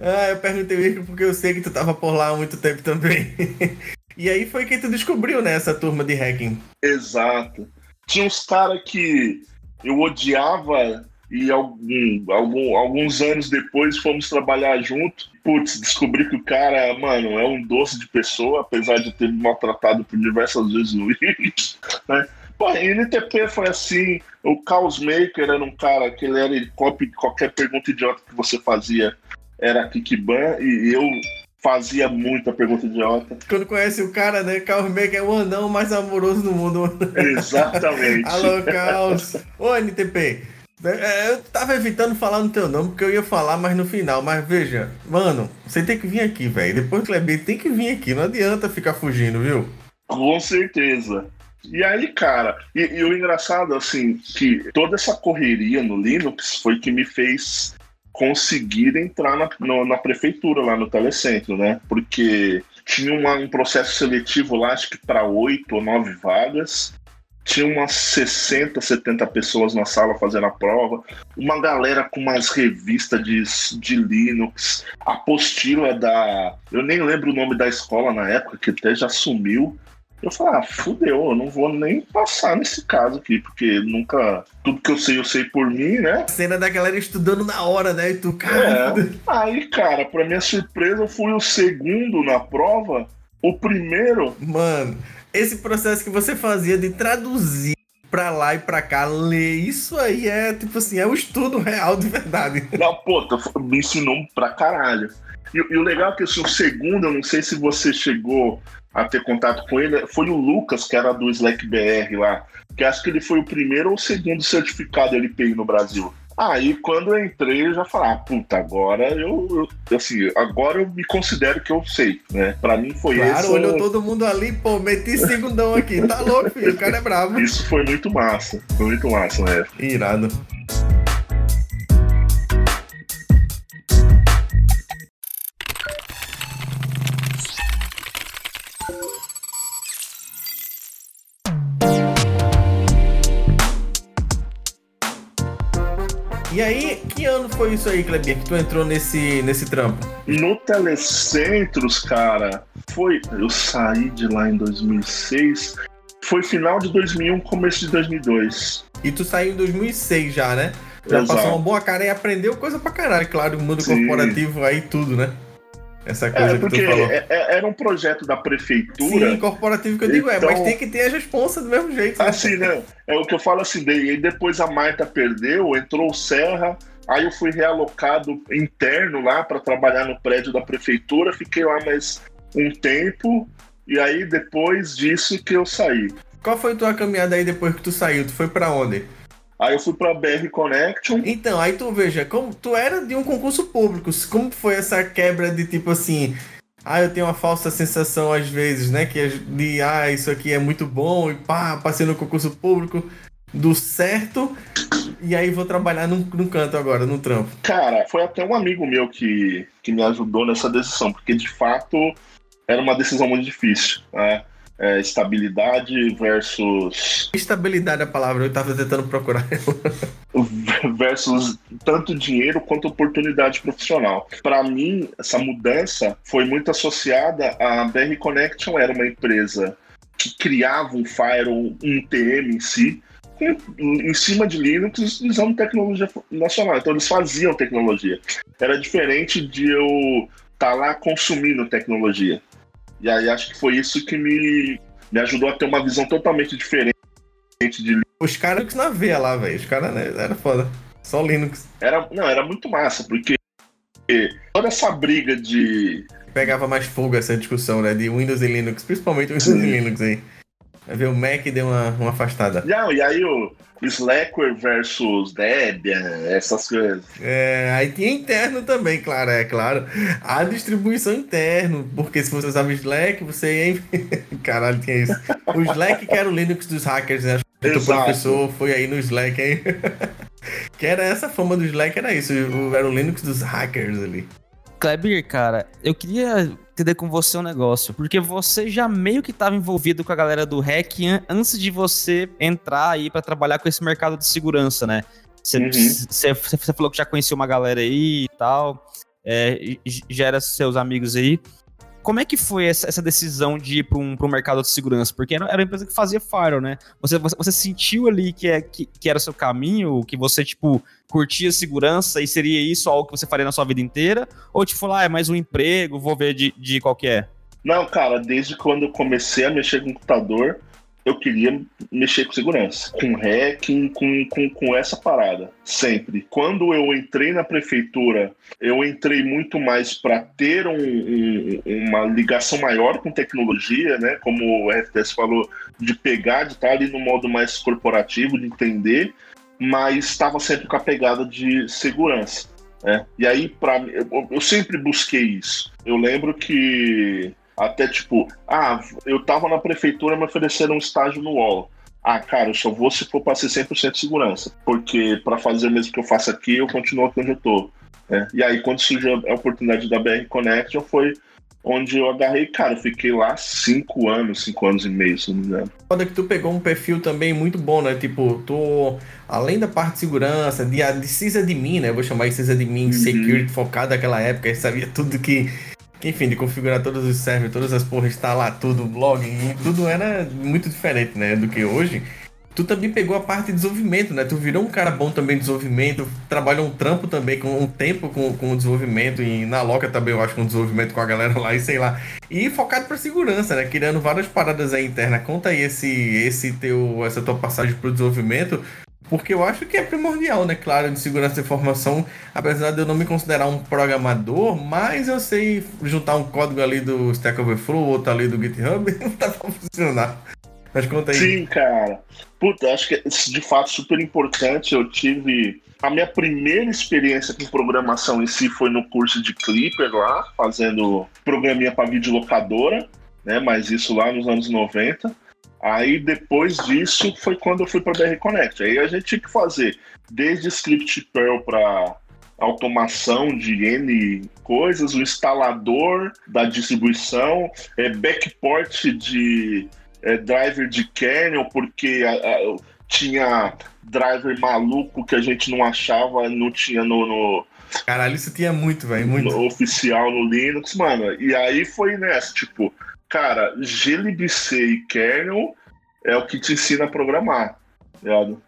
Ah, eu perguntei o IRC porque eu sei que tu tava por lá há muito tempo também. (laughs) e aí foi que tu descobriu, né, essa turma de hacking. Exato. Tinha uns caras que eu odiava e algum, algum- alguns anos depois fomos trabalhar junto. Putz, descobri que o cara, mano, é um doce de pessoa, apesar de ter me maltratado por diversas vezes no Wix, né? Pô, NTP foi assim, o Chaos Maker era um cara que ele era copy de qualquer pergunta idiota que você fazia, era Kikiban, e eu fazia muita pergunta idiota. Quando conhece o cara, né, Carl Maker é o anão mais amoroso do mundo. Exatamente. (laughs) Alô, Caos. Ô, NTP. é, Eu tava evitando falar no teu nome, porque eu ia falar mais no final. Mas veja, mano, você tem que vir aqui, velho. Depois do Kleber tem que vir aqui. Não adianta ficar fugindo, viu? Com certeza. E aí, cara, e, e o engraçado, assim, que toda essa correria no Linux foi que me fez conseguir entrar na, no- na prefeitura lá no telecentro, né? Porque tinha uma- um processo seletivo lá, acho que para oito ou nove vagas. Tinha umas 60, 70 pessoas na sala fazendo a prova. Uma galera com umas revistas de, de Linux. Apostila da. Eu nem lembro o nome da escola na época, que até já sumiu. Eu falei, ah, fudeu, eu não vou nem passar nesse caso aqui, porque nunca. Tudo que eu sei, eu sei por mim, né? Cena da galera estudando na hora, né? E tu, cara. É. Aí, cara, pra minha surpresa, eu fui o segundo na prova. O primeiro, Mano, esse processo que você fazia de traduzir pra lá e pra cá, ler, isso aí é, tipo assim, é o estudo real de verdade. não, pô, me ensinou pra caralho. E, e o legal é que assim, o segundo, eu não sei se você chegou a ter contato com ele, foi o Lucas, que era do Slack BR lá. Que acho que ele foi o primeiro ou o segundo certificado LPI no Brasil. Aí quando eu entrei, eu já falei, ah, puta, agora eu, eu- assim, agora eu me considero que eu sei, né? Pra mim foi Claro, esse. olhou todo mundo ali, pô, meti segundão aqui. Tá louco, filho, o cara é brabo. Isso foi muito massa. Foi muito massa, né? Irado. E aí, que ano foi isso aí, Klebinha, que tu entrou nesse, nesse trampo? No Telecentros, cara, foi. Eu saí de lá em 2006. Foi final de 2001, começo de 2002. E tu saiu em 2006 já, né? Já Exato. passou uma boa cara e aprendeu coisa pra caralho, claro, o mundo Sim. corporativo aí tudo, né? Essa coisa É, que porque tu falou. é- é- era um projeto da prefeitura. Sim, corporativo que eu digo é, Então- mas tem que ter as responsas do mesmo jeito. né? Assim, né? É o que eu falo assim, daí aí depois a Marta perdeu, entrou o Serra, aí eu fui realocado interno lá para trabalhar no prédio da prefeitura, fiquei lá mais um tempo, e aí depois disso que eu saí. Qual foi tua caminhada aí depois que tu saiu? Tu foi pra onde? Aí eu fui para BR Connection, Então, aí tu veja, como tu era de um concurso público, como foi essa quebra de tipo assim, ah, eu tenho uma falsa sensação às vezes, né, que é de ah, isso aqui é muito bom e pá, passei no concurso público do certo e aí vou trabalhar num, num canto agora, num trampo. Cara, foi até um amigo meu que, que me ajudou nessa decisão, porque de fato era uma decisão muito difícil. Né? É, estabilidade versus Estabilidade é a palavra, eu tava tentando procurar. (laughs) versus tanto dinheiro quanto oportunidade profissional. Para mim, essa mudança foi muito associada a BR Connection era uma empresa que criava um firewall, um TM em si, em cima de Linux usando tecnologia nacional. Então eles faziam tecnologia. Era diferente de eu estar lá consumindo tecnologia. E aí acho que foi isso que me, me ajudou a ter uma visão totalmente diferente de Os caras na veia lá, velho. Os caras, né, era foda. Só Linux. era não era muito massa porque toda essa briga de Pegava mais fogo essa discussão, né? De Windows e Linux, principalmente Windows e Linux aí. Vai ver o Mac deu uma, uma afastada. não e aí o Slackware versus Debian essas coisas É, aí tinha interno também, claro, é claro. A distribuição interno, porque se você usava o Slack, você ia. (laughs) Caralho, tinha isso. O Slack que era o Linux dos hackers, né? Acho que o professor foi aí no Slack, hein? (laughs) que era essa fama do Slack, era isso. Era o Linux dos hackers ali. Kleber, cara, eu queria entender com você um negócio, porque você já meio que estava envolvido com a galera do hack an- antes de você entrar aí pra trabalhar com esse mercado de segurança, né? Você Uhum. falou que já conhecia uma galera aí e tal, é, já era seus amigos aí. Como é que foi essa, essa decisão de ir para um, um mercado de segurança? Porque era, era uma empresa que fazia firewall, né? Você, você, você sentiu ali que, é, que, que era o seu caminho, que você, tipo, curtia segurança e seria isso algo que você faria na sua vida inteira? Ou, tipo, lá, é mais um emprego, vou ver de, de qual que é? não cara desde quando eu comecei a mexer com computador eu queria mexer com segurança, com hacking, com, com, com essa parada, sempre. Quando eu entrei na prefeitura, eu entrei muito mais para ter um- um- uma ligação maior com tecnologia, né? Como o RTS falou, de pegar, de estar ali no modo mais corporativo, de entender, mas estava sempre com a pegada de segurança. né? E aí, para eu, eu sempre busquei isso. Eu lembro que até tipo, ah, eu tava na prefeitura me ofereceram um estágio no UOL. Ah, cara, eu só vou se for para ser 100% segurança, porque para fazer o mesmo que eu faço aqui, eu continuo aqui onde eu tô. né? E aí, quando surgiu a oportunidade da BR Connection, foi onde eu agarrei, cara, eu fiquei lá cinco anos, cinco anos e meio, se não me engano. Foda que tu pegou um perfil também muito bom, né? Tipo, tu, além da parte de segurança, de, de sysadmin, né? Eu vou chamar de sysadmin Uhum. security focado naquela época, ele sabia tudo que, que, enfim, de configurar todos os servers, todas as porras, instalar tudo, login, tudo era muito diferente, né? Do que hoje. Tu também pegou a parte de desenvolvimento, né? Tu virou um cara bom também de desenvolvimento, trabalhou um trampo também com um tempo com, com o desenvolvimento e na Loca também eu acho com desenvolvimento com a galera lá e sei lá. E focado pra segurança, né? Criando várias paradas aí internas. Conta aí esse, esse teu, essa tua passagem pro desenvolvimento, porque eu acho que é primordial, né? Claro, de segurança de informação, apesar de eu não me considerar um programador, mas eu sei juntar um código ali do Stack Overflow, outro ali do GitHub, (laughs) não dá pra funcionar. Mas conta aí. Sim, cara. Puta, acho que é de fato super importante. Eu tive. A minha primeira experiência com programação em si foi no curso de Clipper lá, fazendo programinha para videolocadora, né? Mas isso lá nos anos 90. Aí depois disso foi quando eu fui para BR Connect. Aí a gente tinha que fazer desde script Perl para automação de N coisas, o instalador da distribuição, é, backport de é, driver de kernel, porque a- a- tinha driver maluco que a gente não achava, não tinha no, no- Caralho, isso tinha muito, velho, muito. no oficial no Linux, mano. E aí foi nessa, tipo, cara, glibc e kernel é o que te ensina a programar, ligado?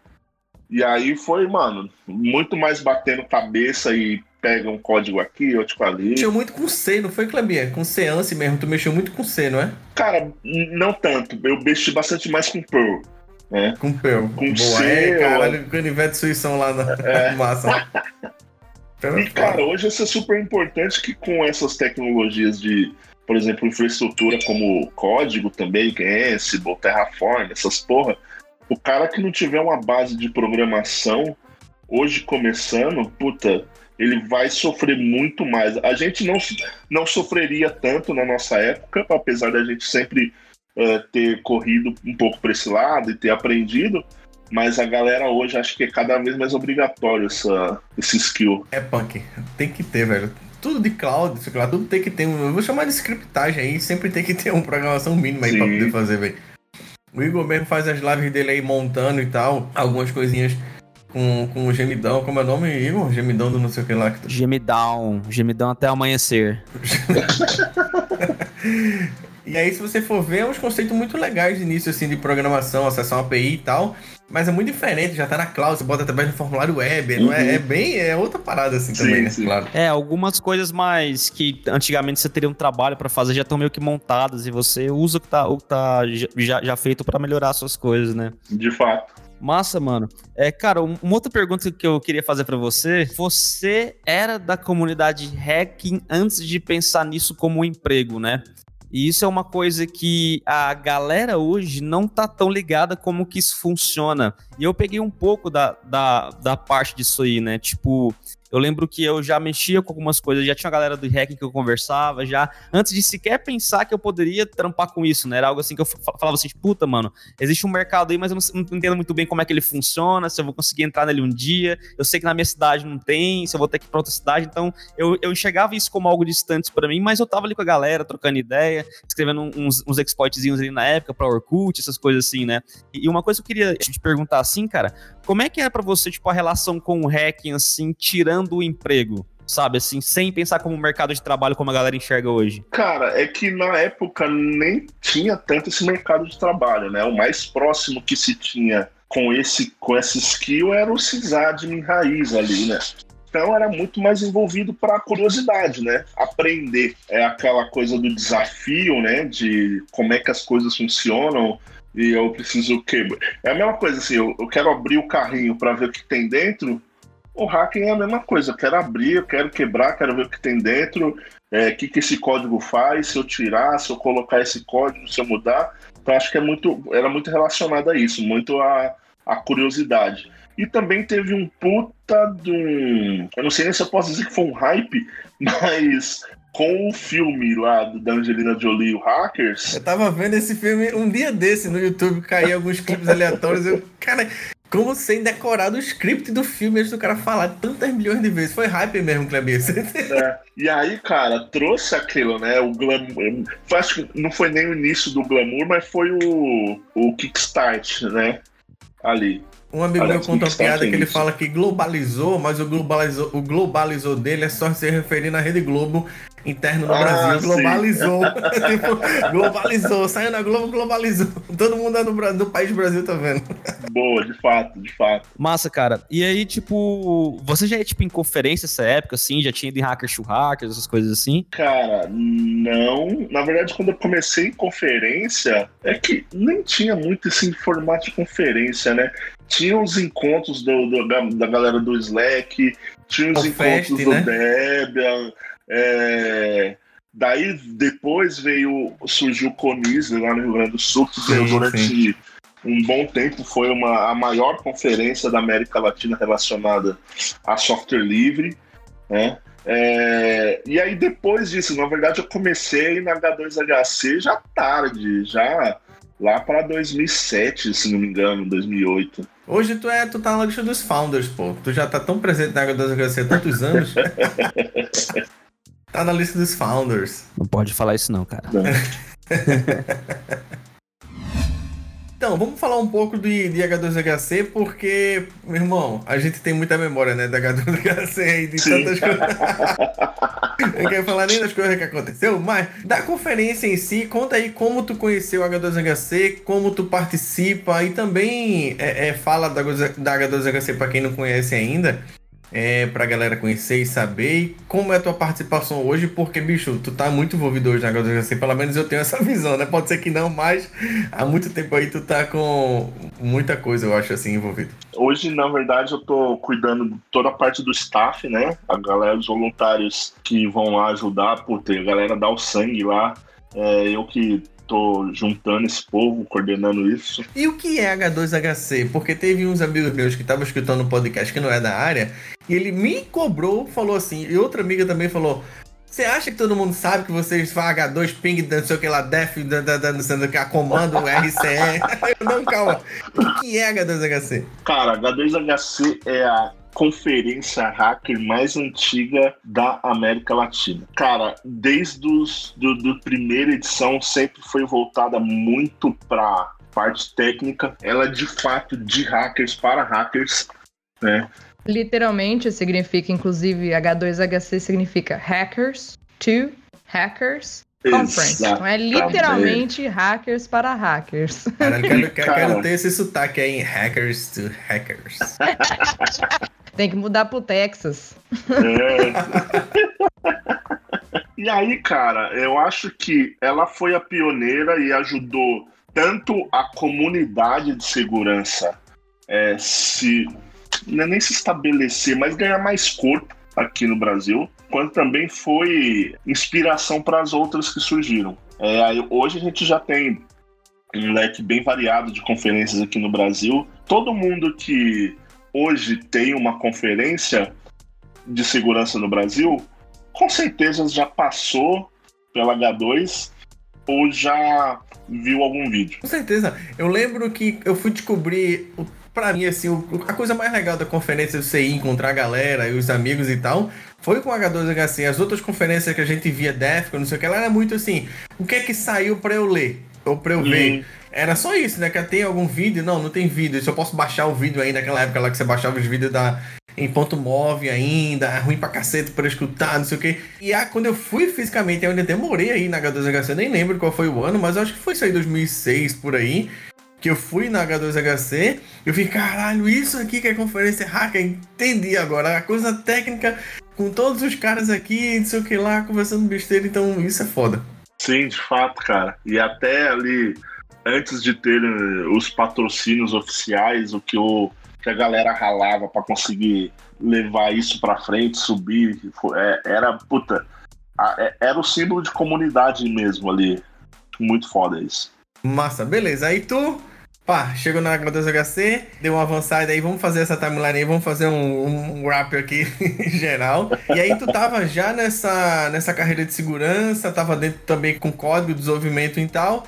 E aí foi, mano, muito mais batendo cabeça e pega um código aqui, outro ali. Mexeu muito com C, não foi, Clebinha? Com C ANSI mesmo, tu mexeu muito com C, não é? Cara, não tanto. Eu mexi bastante mais com Perl. Né? Com Perl. Com Boa, C, é, eu- caralho, canivete suíção lá na (laughs) massa. É E, cara, hoje isso é super importante que com essas tecnologias de, por exemplo, infraestrutura como código também, Ansible, Terraform, essas porra, o cara que não tiver uma base de programação, hoje começando, puta, ele vai sofrer muito mais. A gente não, não sofreria tanto na nossa época, apesar da gente sempre eh, ter corrido um pouco para esse lado e ter aprendido, mas a galera hoje acho que é cada vez mais obrigatório essa, esse skill. É punk. Tem que ter, velho. Tudo de cloud, sei lá, tudo tem que ter um. Eu vou chamar de scriptagem aí, sempre tem que ter uma programação mínima aí Sim. pra poder fazer, velho. O Igor mesmo faz as lives dele aí montando e tal, algumas coisinhas com, com o gemidão, como é o nome, Igor? Gemidão do não sei o que lá. Que tu... Gemidão, gemidão até amanhecer. (laughs) E aí, se você for ver, é uns conceitos muito legais de início, assim, de programação, acessar uma API e tal. Mas é muito diferente, já tá na cloud, você bota através do formulário web, não é, é bem, é outra parada assim Sim, também, né? sim. Claro. É, algumas coisas mais que antigamente você teria um trabalho pra fazer já estão meio que montadas e você usa o que tá, o que tá já, já feito pra melhorar suas coisas, né? De fato. Massa, mano. É, cara, um- uma outra pergunta que eu queria fazer pra você. Você era da comunidade hacking antes de pensar nisso como um emprego, né? E isso é uma coisa que a galera hoje não tá tão ligada como que isso funciona. E eu peguei um pouco da, da, da parte disso aí, né? Tipo, eu lembro que eu já mexia com algumas coisas, já tinha uma galera do hacking que eu conversava, já antes de sequer pensar que eu poderia trampar com isso, né? Era algo assim que eu fa- falava assim, puta, mano, existe um mercado aí, mas eu não, não entendo muito bem como é que ele funciona, se eu vou conseguir entrar nele um dia. Eu sei que na minha cidade não tem, se eu vou ter que ir pra outra cidade. Então, eu, eu enxergava isso como algo distante pra mim, mas eu tava ali com a galera, trocando ideia, escrevendo uns, uns exploitzinhos ali na época pra Orkut, essas coisas assim, né? E uma coisa que eu queria te perguntar assim, cara, como é que era pra você, tipo, a relação com o hacking, assim, tirando o emprego? Sabe, assim, sem pensar como mercado de trabalho como a galera enxerga hoje. Cara, é que na época nem tinha tanto esse mercado de trabalho, né? O mais próximo que se tinha com esse com essa skill era o sysadmin raiz ali, né? Então era muito mais envolvido para curiosidade, né? Aprender é aquela coisa do desafio, né? De como é que as coisas funcionam e eu preciso quebrar. É a mesma coisa assim, eu, eu quero abrir o carrinho para ver o que tem dentro. O hacking é a mesma coisa, eu quero abrir, eu quero quebrar, quero ver o que tem dentro, é, o que, que esse código faz, se eu tirar, se eu colocar esse código, se eu mudar. Então acho que é muito, era muito relacionado a isso, muito a, a curiosidade. E também teve um puta de um. Eu não sei nem se eu posso dizer que foi um hype, (laughs) mas com o filme lá da Angelina Jolie, o Hackers. Eu tava vendo esse filme um dia desse no YouTube, caía alguns clipes aleatórios. Eu, cara, como sem decorar o script do filme antes do cara falar tantas milhões de vezes. Foi hype mesmo, Kleber. É, e aí, cara, trouxe aquilo, né? O glamour. Acho que não foi nem o início do glamour, mas foi o, o kickstart, né? Ali. Um amigo meu conta uma piada que ele fala que globalizou, mas o globalizou, o globalizou dele é só se referindo à Rede Globo interno no Ah, Brasil. sim. Globalizou. (laughs) tipo, globalizou. Saiu na Globo, globalizou. Todo mundo é no país do Brasil, tá vendo? Boa, de fato, de fato. Massa, cara. E aí, tipo, você já ia, tipo, em conferência essa época, assim? Já tinha ido em Hackers to Hackers, essas coisas assim? Cara, não. Na verdade, quando eu comecei em conferência, é que nem tinha muito esse formato de conferência, né? Tinha os encontros do, do- da, da galera do Slack, tinha os O encontros Fest, do né? Debian. É, Daí depois veio, surgiu o Conis lá no Rio Grande do Sul, que veio Sim, durante um bom tempo, foi uma, a maior conferência da América Latina relacionada a software livre, né? É, e aí depois disso, na verdade, eu comecei na H2HC já tarde, já lá para 2007, se não me engano, 2008. Hoje tu, é, tu tá na lista dos founders, pô. Tu já tá tão presente na H2HC há tantos anos. (laughs) tá na lista dos founders. Não pode falar isso não, cara. (laughs) Então, vamos falar um pouco de, de H2HC, porque, meu irmão, a gente tem muita memória, né, da H2HC e de Sim. tantas coisas. (laughs) Não quero falar nem das coisas que aconteceu, mas da conferência em si, conta aí como tu conheceu o H2HC, como tu participa e também é, é, fala da, H2- da H2HC pra quem não conhece ainda. É, pra galera conhecer e saber e como é a tua participação hoje, porque, bicho, tu tá muito envolvido hoje na H2HC, pelo menos eu tenho essa (laughs) visão, né? Pode ser que não, mas há muito tempo aí tu tá com muita coisa, eu acho, assim, envolvido. Hoje, na verdade, eu tô cuidando de toda a parte do staff, né? A galera, os voluntários que vão lá ajudar, tem a galera dá o sangue lá. É, eu que tô juntando esse povo, coordenando isso. E o que é H2HC? Porque teve uns amigos meus que estavam escutando um podcast que não é da área, e ele me cobrou, falou assim, e outra amiga também falou. Você acha que todo mundo sabe que vocês fazem H2 ping, não sei o que lá, def, não sei o que, a comando, RCE? (laughs) Não, calma. O que é H2HC? Cara, H2HC é a conferência hacker mais antiga da América Latina. Cara, desde os, do, do primeira edição sempre foi voltada muito para parte técnica. Ela é de fato de hackers para hackers, né? Literalmente significa, inclusive, H2HC significa Hackers to Hackers Conference. Então é literalmente hackers para hackers. Cara, eu quero, quero, quero ter esse sotaque aí em hackers to hackers. (laughs) Tem que mudar pro Texas. É. (laughs) e aí, cara, eu acho que ela foi a pioneira e ajudou tanto a comunidade de segurança é, se não é nem se estabelecer, mas ganhar mais corpo aqui no Brasil, quanto também foi inspiração para as outras que surgiram. É, hoje a gente já tem um leque bem variado de conferências aqui no Brasil. Todo mundo que hoje tem uma conferência de segurança no Brasil, com certeza já passou pela H2 ou já viu algum vídeo. Com certeza. Eu lembro que eu fui descobrir, pra mim, assim, a coisa mais legal da conferência de CI, encontrar a galera e os amigos e tal, foi com o H2HC. As outras conferências que a gente via Defcon, não sei o que, ela era muito assim, o que é que saiu pra eu ler? Ou pra eu ver? Era só isso, né? Que tem algum vídeo? Não, não tem vídeo. Eu posso baixar o vídeo aí naquela época lá que você baixava os vídeos da, em ponto móvel ainda, é ruim pra cacete pra escutar, não sei o que. E ah, quando eu fui fisicamente, eu ainda demorei aí na H2HC, eu nem lembro qual foi o ano, mas acho que foi isso aí 2006 por aí. Que eu fui na H2HC, eu vi, caralho, isso aqui que é conferência hacker, entendi agora. A coisa técnica com todos os caras aqui, não sei o que lá, conversando besteira, então isso é foda. Sim, de fato, cara. E até ali, antes de ter eh, os patrocínios oficiais, o que, o, que a galera ralava pra conseguir levar isso pra frente, subir, é, era, puta, é- era o símbolo de comunidade mesmo ali. Muito foda isso. Massa, beleza. Aí tu, pá, chegou na H2HC, deu uma avançada aí, vamos fazer essa timeline aí, vamos fazer um, um wrap aqui (laughs) geral. E aí tu tava já nessa, nessa carreira de segurança, tava dentro também com código, desenvolvimento e tal.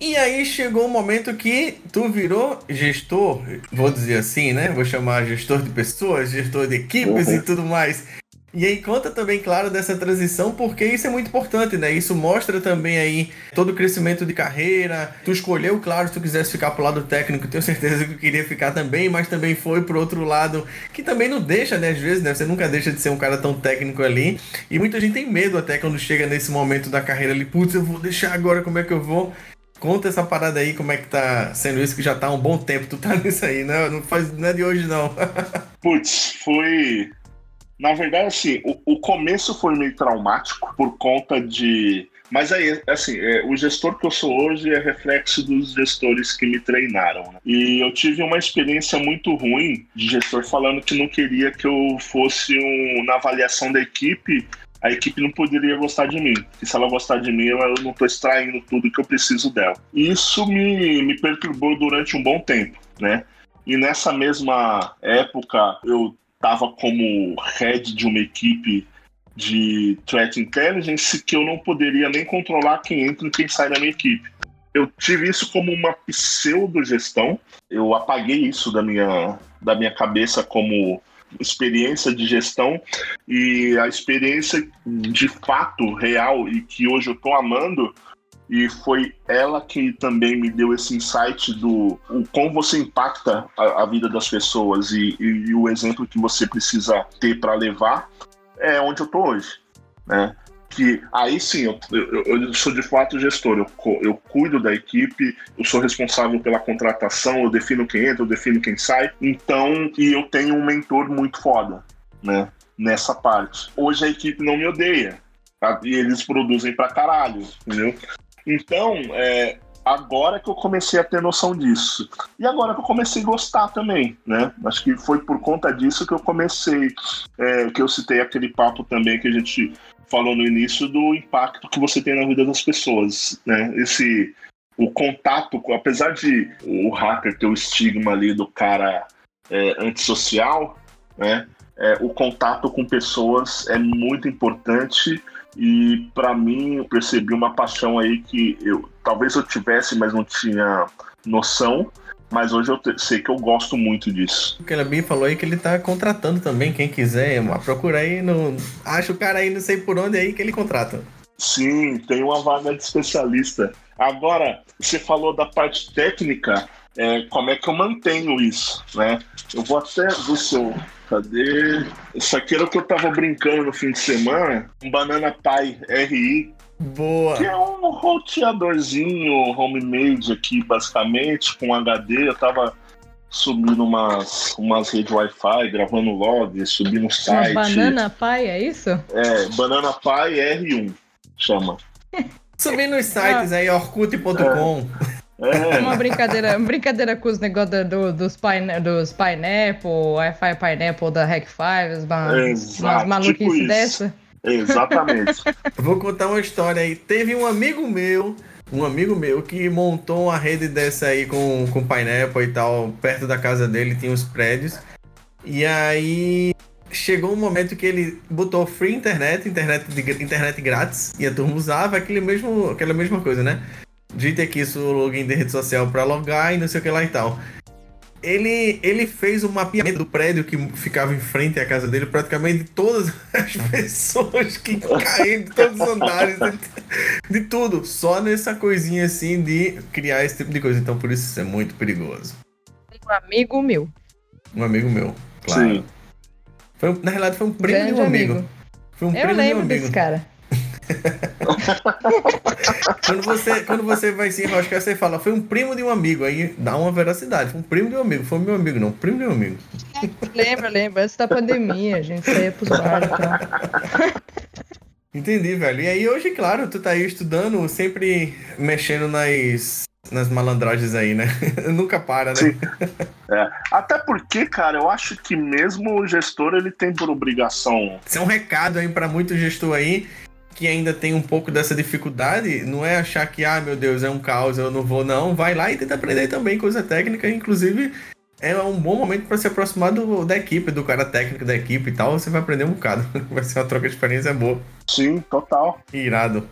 E aí chegou um momento que tu virou gestor, vou dizer assim, né? Vou chamar gestor de pessoas, gestor de equipes Uhum. e tudo mais. E aí conta também, claro, dessa transição, porque isso é muito importante, né? Isso mostra também aí todo o crescimento de carreira. Tu escolheu, claro, se tu quisesse ficar pro lado técnico, tenho certeza que eu queria ficar também, mas também foi pro outro lado, que também não deixa, né? Às vezes, né? Você nunca deixa de ser um cara tão técnico ali. E muita gente tem medo até quando chega nesse momento da carreira ali, putz, eu vou deixar agora, como é que eu vou? Conta essa parada aí, como é que tá sendo isso, que já tá há um bom tempo, tu tá (laughs) nisso aí, né? Não, faz, não é de hoje, não. (laughs) Putz, foi. Na verdade, assim, o, o começo foi meio traumático por conta de. Mas aí, assim, é, o gestor que eu sou hoje é reflexo dos gestores que me treinaram. Né? E eu tive uma experiência muito ruim de gestor falando que não queria que eu fosse um, na avaliação da equipe. A equipe não poderia gostar de mim. Que se ela gostar de mim, eu não estou extraindo tudo que eu preciso dela. E isso me, me perturbou durante um bom tempo, né? E nessa mesma época, eu estava como head de uma equipe de threat intelligence que eu não poderia nem controlar quem entra e quem sai da minha equipe. Eu tive isso como uma pseudo-gestão. Eu apaguei isso da minha, da minha cabeça como experiência de gestão e a experiência de fato real e que hoje eu tô amando e foi ela que também me deu esse insight do o, como você impacta a, a vida das pessoas e, e- e o exemplo que você precisa ter para levar é onde eu tô hoje, né? Que aí sim, eu, eu, eu sou de fato gestor, eu, eu cuido da equipe, eu sou responsável pela contratação, eu defino quem entra, eu defino quem sai, então, e eu tenho um mentor muito foda, né? Nessa parte. Hoje a equipe não me odeia, tá? e eles produzem pra caralho, entendeu? Então, é, agora que eu comecei a ter noção disso. E agora que eu comecei a gostar também, né? Acho que foi por conta disso que eu comecei, é, que eu citei aquele papo também que a gente falou no início do impacto que você tem na vida das pessoas, né? Esse o contato, apesar de o hacker ter o estigma ali do cara é, antissocial, né? É, o contato com pessoas é muito importante e para mim eu percebi uma paixão aí que eu talvez eu tivesse, mas não tinha noção, Mas hoje eu te- sei que eu gosto muito disso. O bem falou aí que ele tá contratando também, quem quiser, procura aí no. Acha o cara aí, não sei por onde aí que ele contrata. Sim, tem uma vaga de especialista. Agora, você falou da parte técnica, é, como é que eu mantenho isso, né? Eu vou até ver se eu. Cadê? Isso aqui era o que eu tava brincando no fim de semana. Um Banana Pi RI, Boa. que é um roteadorzinho homemade aqui, basicamente, com HD. Eu tava subindo umas, umas redes Wi-Fi, gravando log, subindo no site. Banana pai, é isso? É, Banana Pi R1, chama. (laughs) Subir nos sites aí, orkut.com. É, Uma brincadeira, brincadeira com os negócios do, dos, pine, dos Pineapple, Wi-Fi Pineapple da Hack 5, umas, maluquices tipo dessa. exatamente. Vou contar uma história aí. Teve um amigo meu, um amigo meu, que montou uma rede dessa aí com, com Pineapple e tal, perto da casa dele, tinha uns prédios. E aí chegou um momento que ele botou free internet, internet, de, internet grátis, e a turma usava aquele mesmo, aquela mesma coisa, né? Digite aqui seu login de rede social pra logar e não sei o que lá e tal. Ele, ele fez um mapeamento do prédio que ficava em frente à casa dele, praticamente de todas (laughs) as pessoas que caíram, de todos os andares, de, de tudo. Só nessa coisinha assim de criar esse tipo de coisa. Então por isso isso é muito perigoso. Um amigo meu. Um amigo meu, claro. Sim. Foi, na realidade foi um primo Grande de um amigo. amigo. Foi um Eu primo de um lembro amigo. desse cara. Quando você, quando você vai se enroscar, você fala, foi um primo de um amigo. Aí dá uma veracidade. Foi um primo de um amigo. Foi meu amigo, não. Primo de um amigo. Lembra, lembra. Antes da pandemia, a gente saía pros bares e tal. Entendi, velho. E aí hoje, claro, tu tá aí estudando, sempre mexendo nas, nas malandragens aí, né? (laughs) Nunca para, né? Sim. É. Até porque, cara, eu acho que mesmo o gestor ele tem por obrigação. Isso é um recado aí pra muito gestor aí que ainda tem um pouco dessa dificuldade. Não é achar que, ah, meu Deus, é um caos, eu não vou, não. Vai lá e tenta aprender também coisa técnica. Inclusive, é um bom momento pra se aproximar do, da equipe, do cara técnico da equipe e tal. Você vai aprender um bocado. (laughs) Vai ser uma troca de experiência boa. Sim, total. Irado.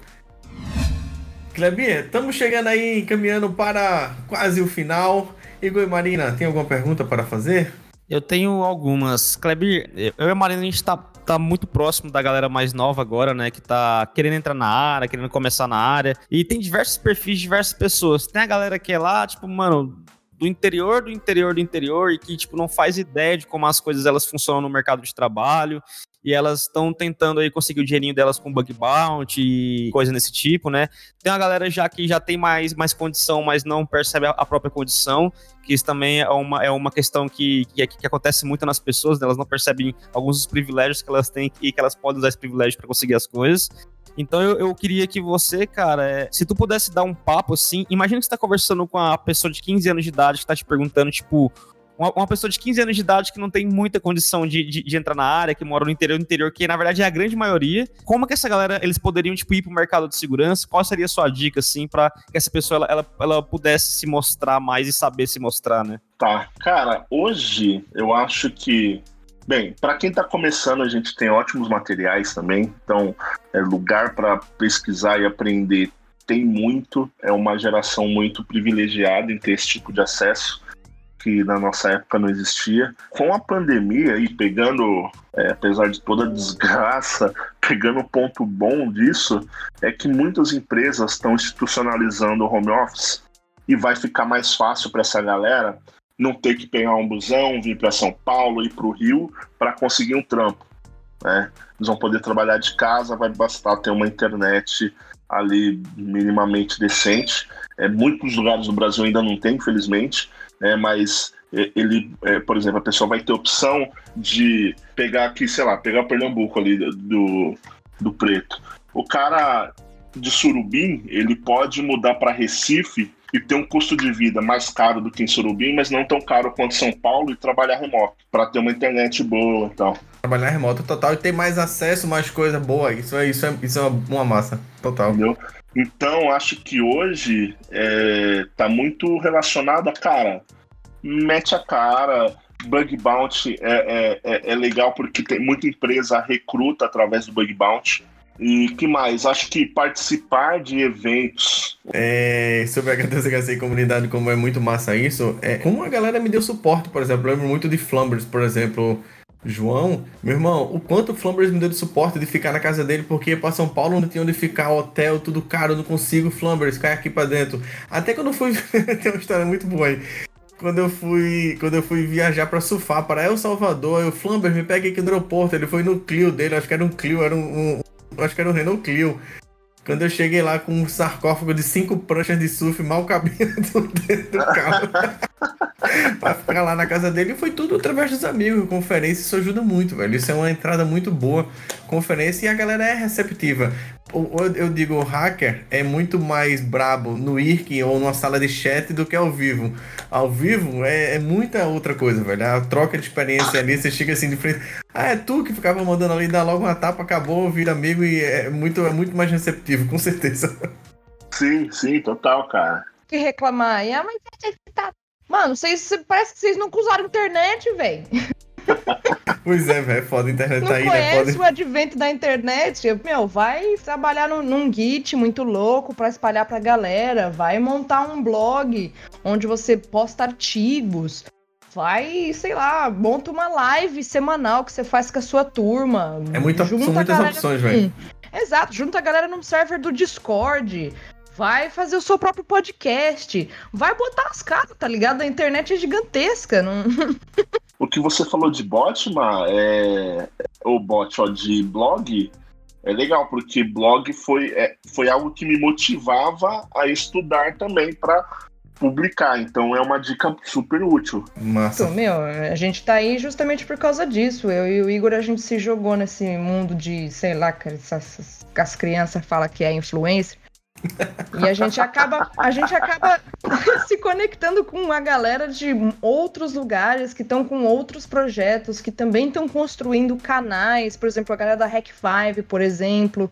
Klebinha, estamos chegando aí, caminhando para quase o final. Igor e Marina, tem alguma pergunta para fazer? Eu tenho algumas. Kleber, eu e a Marina, a gente tá, tá muito próximo da galera mais nova agora, né? Que tá querendo entrar na área, querendo começar na área. E tem diversos perfis, diversas pessoas. Tem a galera que é lá, tipo, mano, do interior, do interior, do interior, e que, tipo, não faz ideia de como as coisas elas funcionam no mercado de trabalho. E elas estão tentando aí conseguir o dinheirinho delas com bug bounty e coisa desse tipo, né? Tem uma galera já que já tem mais, mais condição, mas não percebe a, a própria condição que isso também é uma, é uma questão que, que, que acontece muito nas pessoas, né? elas não percebem alguns dos privilégios que elas têm e que elas podem usar esse privilégio para conseguir as coisas. Então eu, eu queria que você, cara, é, se tu pudesse dar um papo assim, imagina que você tá conversando com a pessoa de 15 anos de idade que tá te perguntando, tipo, uma, uma pessoa de 15 anos de idade que não tem muita condição de, de, de entrar na área, que mora no interior do interior, que na verdade é a grande maioria. Como que essa galera, eles poderiam, tipo, ir pro mercado de segurança? Qual seria a sua dica, assim, para que essa pessoa, ela, ela, ela pudesse se mostrar mais e saber se mostrar, né? Tá. Cara, hoje eu acho que. Bem, para quem tá começando, a gente tem ótimos materiais também. Então, é lugar para pesquisar e aprender tem muito. É uma geração muito privilegiada em ter esse tipo de acesso que na nossa época não existia. Com a pandemia e pegando, é, apesar de toda a desgraça, pegando o ponto bom disso, é que muitas empresas estão institucionalizando o home office e vai ficar mais fácil para essa galera não ter que pegar um busão, vir para São Paulo, ir para o Rio para conseguir um trampo. Né? Eles vão poder trabalhar de casa, vai bastar ter uma internet ali minimamente decente. É, muitos lugares do Brasil ainda não tem, infelizmente, né? mas é, ele, é, por exemplo, a pessoa vai ter opção de pegar aqui, sei lá, pegar Pernambuco ali do, do Preto. O cara de Surubim, ele pode mudar para Recife e ter um custo de vida mais caro do que em Surubim, mas não tão caro quanto São Paulo e trabalhar remoto, para ter uma internet boa e tal. Trabalhar remoto total e ter mais acesso, mais coisa boa. Isso é, isso é, isso é uma massa. Total. Entendeu? Então, acho que hoje é, tá muito relacionado a, cara, mete a cara, bug bounty é, é, é, é legal porque tem muita empresa recruta através do bug bounty. E que mais? Acho que participar de eventos. É, sobre a H2HC e comunidade, como é muito massa isso, é como a galera me deu suporte, por exemplo. Eu lembro muito de Flumbers, por exemplo. João, meu irmão, o quanto o Flumbers me deu de suporte de ficar na casa dele, porque pra São Paulo não tinha onde ficar, hotel, tudo caro, não consigo, Flumbers, cai aqui pra dentro. Até quando eu fui. (laughs) tem uma história muito boa aí. Quando eu fui, quando eu fui viajar pra surfar para El Salvador, eu, Flumbers, me pega aqui no aeroporto. Ele foi no Clio dele, acho que era um Clio, era um, um acho que era um Renault Clio. Quando eu cheguei lá com um sarcófago de cinco pranchas de surf mal cabendo (laughs) dentro do carro. (laughs) pra ficar lá na casa dele. E foi tudo através dos amigos. Conferência, isso ajuda muito, velho. Isso é uma entrada muito boa. Conferência e a galera é receptiva. Eu digo, o hacker é muito mais brabo no IRC ou numa sala de chat do que ao vivo. Ao vivo é, é muita outra coisa, velho. A troca de experiência ali, você chega assim de frente. Ah, é tu que ficava mandando ali, dá logo uma tapa, acabou, vira amigo e é muito, é muito mais receptivo, com certeza. Sim, sim, total, cara. que reclamar. E, ah, mas tá... Mano, vocês parece que vocês nunca usaram internet, velho. (laughs) Pois é, velho, é foda, a internet Não tá aí, né? conhece Foda. o advento da internet? Meu, vai trabalhar num, num Git muito louco pra espalhar pra galera. Vai montar um blog onde você posta artigos. Vai, sei lá, monta uma live semanal que você faz com a sua turma. É muita, são muitas opções, velho. Exato, junta a galera num server do Discord. Vai fazer o seu próprio podcast. Vai botar as caras, tá ligado? A internet é gigantesca. Não... O que você falou de bot, Ma, é... o bot ó, de blog, é legal, porque blog foi, é, foi algo que me motivava a estudar também para publicar. Então é uma dica super útil. Massa. Então, meu, a gente tá aí justamente por causa disso. Eu e o Igor, a gente se jogou nesse mundo de, sei lá, que essas- as crianças falam que é influencer. E a gente acaba, a gente acaba (laughs) se conectando com a galera de outros lugares que estão com outros projetos, que também estão construindo canais, por exemplo, a galera da Hack 5, por exemplo,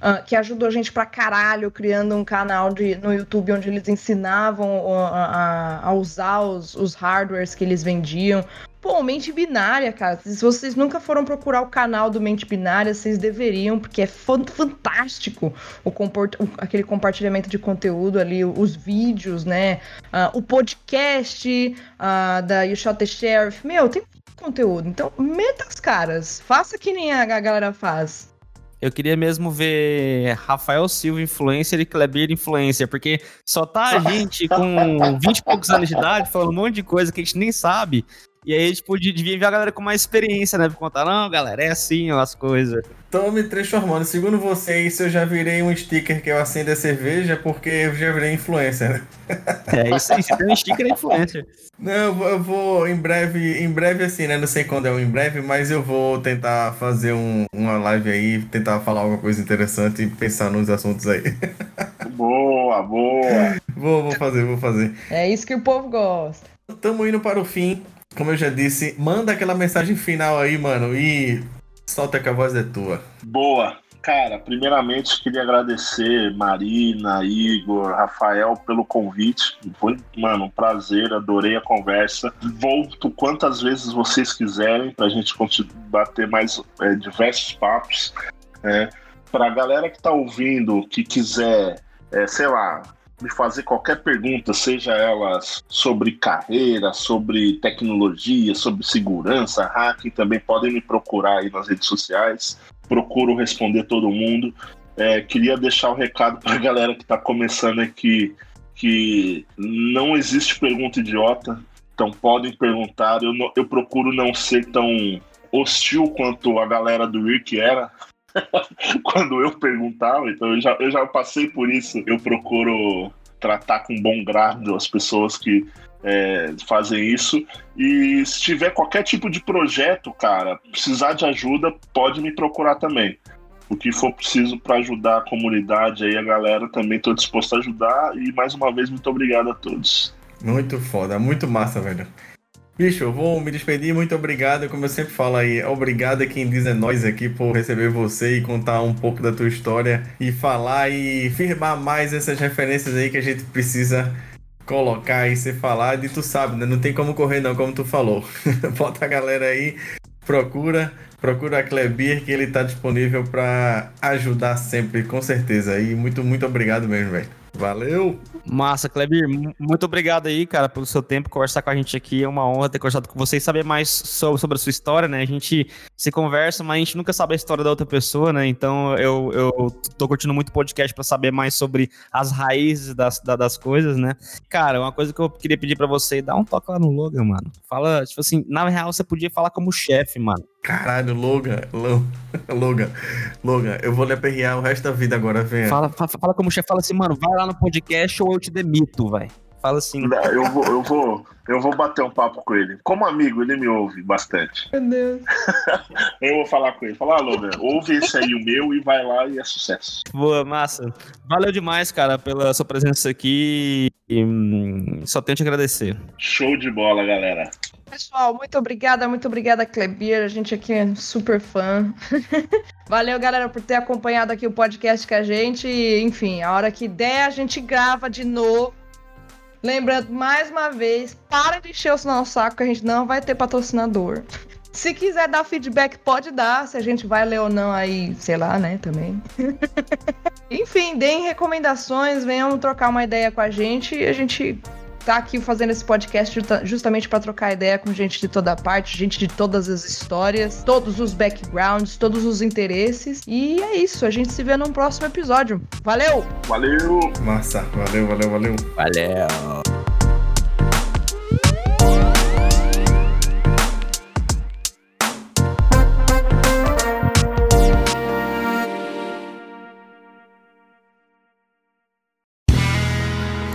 ah, que ajudou a gente pra caralho criando um canal de, no YouTube onde eles ensinavam a, a- a usar os, os hardwares que eles vendiam. Pô, mente binária, cara. Se vocês nunca foram procurar o canal do Mente Binária, vocês deveriam, porque é fan- fantástico o comport- aquele compartilhamento de conteúdo ali, os vídeos, né? Ah, o podcast ah, da You Shot the Sheriff. Meu, tem conteúdo. Então, meta as caras. Faça que nem a galera faz. Eu queria mesmo ver Rafael Silva influencer e Kleber influencer, porque só tá a gente com 20 e poucos anos de idade falando um monte de coisa que a gente nem sabe. E aí, tipo, de- devia ver a galera com mais experiência, né? Pra contar, não, galera, é assim ó, as coisas. Tô me transformando. Segundo vocês, eu já virei um sticker que eu acendo a cerveja porque eu já virei influencer. (laughs) É isso aí, você tem um sticker é influencer. Não, eu vou, eu vou em breve, em breve assim, né? Não sei quando é o em breve, mas eu vou tentar fazer um- uma live aí, tentar falar alguma coisa interessante e pensar nos assuntos aí. (laughs) Boa, boa. vou, vou fazer, vou fazer. É isso que o povo gosta. Tamo indo para o fim. Como eu já disse, manda aquela mensagem final aí, mano, e solta que a voz é tua. Boa. Cara, primeiramente queria agradecer Marina, Igor, Rafael pelo convite. Foi, mano, um prazer, adorei a conversa. Volto quantas vezes vocês quiserem pra gente continuar bater mais é, diversos papos. É, pra galera que tá ouvindo, que quiser, é, sei lá, me fazer qualquer pergunta, seja elas sobre carreira, sobre tecnologia, sobre segurança, hacking, também podem me procurar aí nas redes sociais procuro responder todo mundo. É, queria deixar o recado para a (laughs) galera que está começando aqui que não existe pergunta idiota, então podem perguntar. Eu, não- eu procuro não ser tão hostil quanto a galera do Rick era (laughs) quando eu perguntava, então eu já, eu já passei por isso. Eu procuro tratar com bom grado as pessoas que é, fazem isso. E se tiver qualquer tipo de projeto, cara, precisar de ajuda, pode me procurar também. O que for preciso para ajudar a comunidade aí, a galera, também estou disposto a ajudar. E mais uma vez, muito obrigado a todos. Muito foda, muito massa, velho. Bicho, eu vou me despedir, muito obrigado. Como eu sempre falo aí, obrigado a quem diz é nós aqui por receber você e contar um pouco da tua história e falar e firmar mais essas referências aí que a gente precisa colocar e ser falado. E tu sabe, né? Não tem como correr não, como tu falou. (laughs) Bota a galera aí procura, procura a Klebir que ele tá disponível para ajudar sempre, com certeza. E muito, muito obrigado mesmo, velho. Valeu! Massa, Kleber, mu- muito obrigado aí, cara, pelo seu tempo, conversar com a gente aqui. É uma honra ter conversado com você e saber mais sobre, sobre a sua história, né? A gente se conversa, mas a gente nunca sabe a história da outra pessoa, né? Então eu, eu tô curtindo muito o podcast pra saber mais sobre as raízes das, da- das coisas, né? Cara, uma coisa que eu queria pedir pra você, dá um toque lá no Logan, mano. Fala, tipo assim, na real você podia falar como chefe, mano. Caralho, Logan, Lo- (laughs) Logan, Logan, eu vou lhe aperrear o resto da vida agora, venha. Fala, fa- fala como chefe, fala assim, mano, vai lá no podcast ou eu te demito, vai. Fala assim. Não, Eu vou, eu vou, eu vou bater um papo com ele. Como amigo, ele me ouve bastante. Meu Deus. (laughs) Eu vou falar com ele. Falar, ah, Logan, ouve esse aí o meu e vai lá e é sucesso. Boa, massa. Valeu demais, cara, pela sua presença aqui. E, hum, só tenho te agradecer. Show de bola, galera. Pessoal, muito obrigada, muito obrigada, Klebir. A gente aqui é super fã. (laughs) Valeu, galera, por ter acompanhado aqui o podcast com a gente. E, Enfim, a hora que der, a gente grava de novo. Lembrando, mais uma vez, para de encher o nosso saco, que a gente não vai ter patrocinador. Se quiser dar feedback, pode dar. Se a gente vai ler ou não, aí, sei lá, né, também. (laughs) Enfim, deem recomendações, venham trocar uma ideia com a gente. E a gente tá aqui fazendo esse podcast justa- justamente para trocar ideia com gente de toda parte, gente de todas as histórias, todos os backgrounds, todos os interesses. E é isso, a gente se vê num próximo episódio. Valeu! Valeu! Massa, valeu, valeu, valeu. Valeu.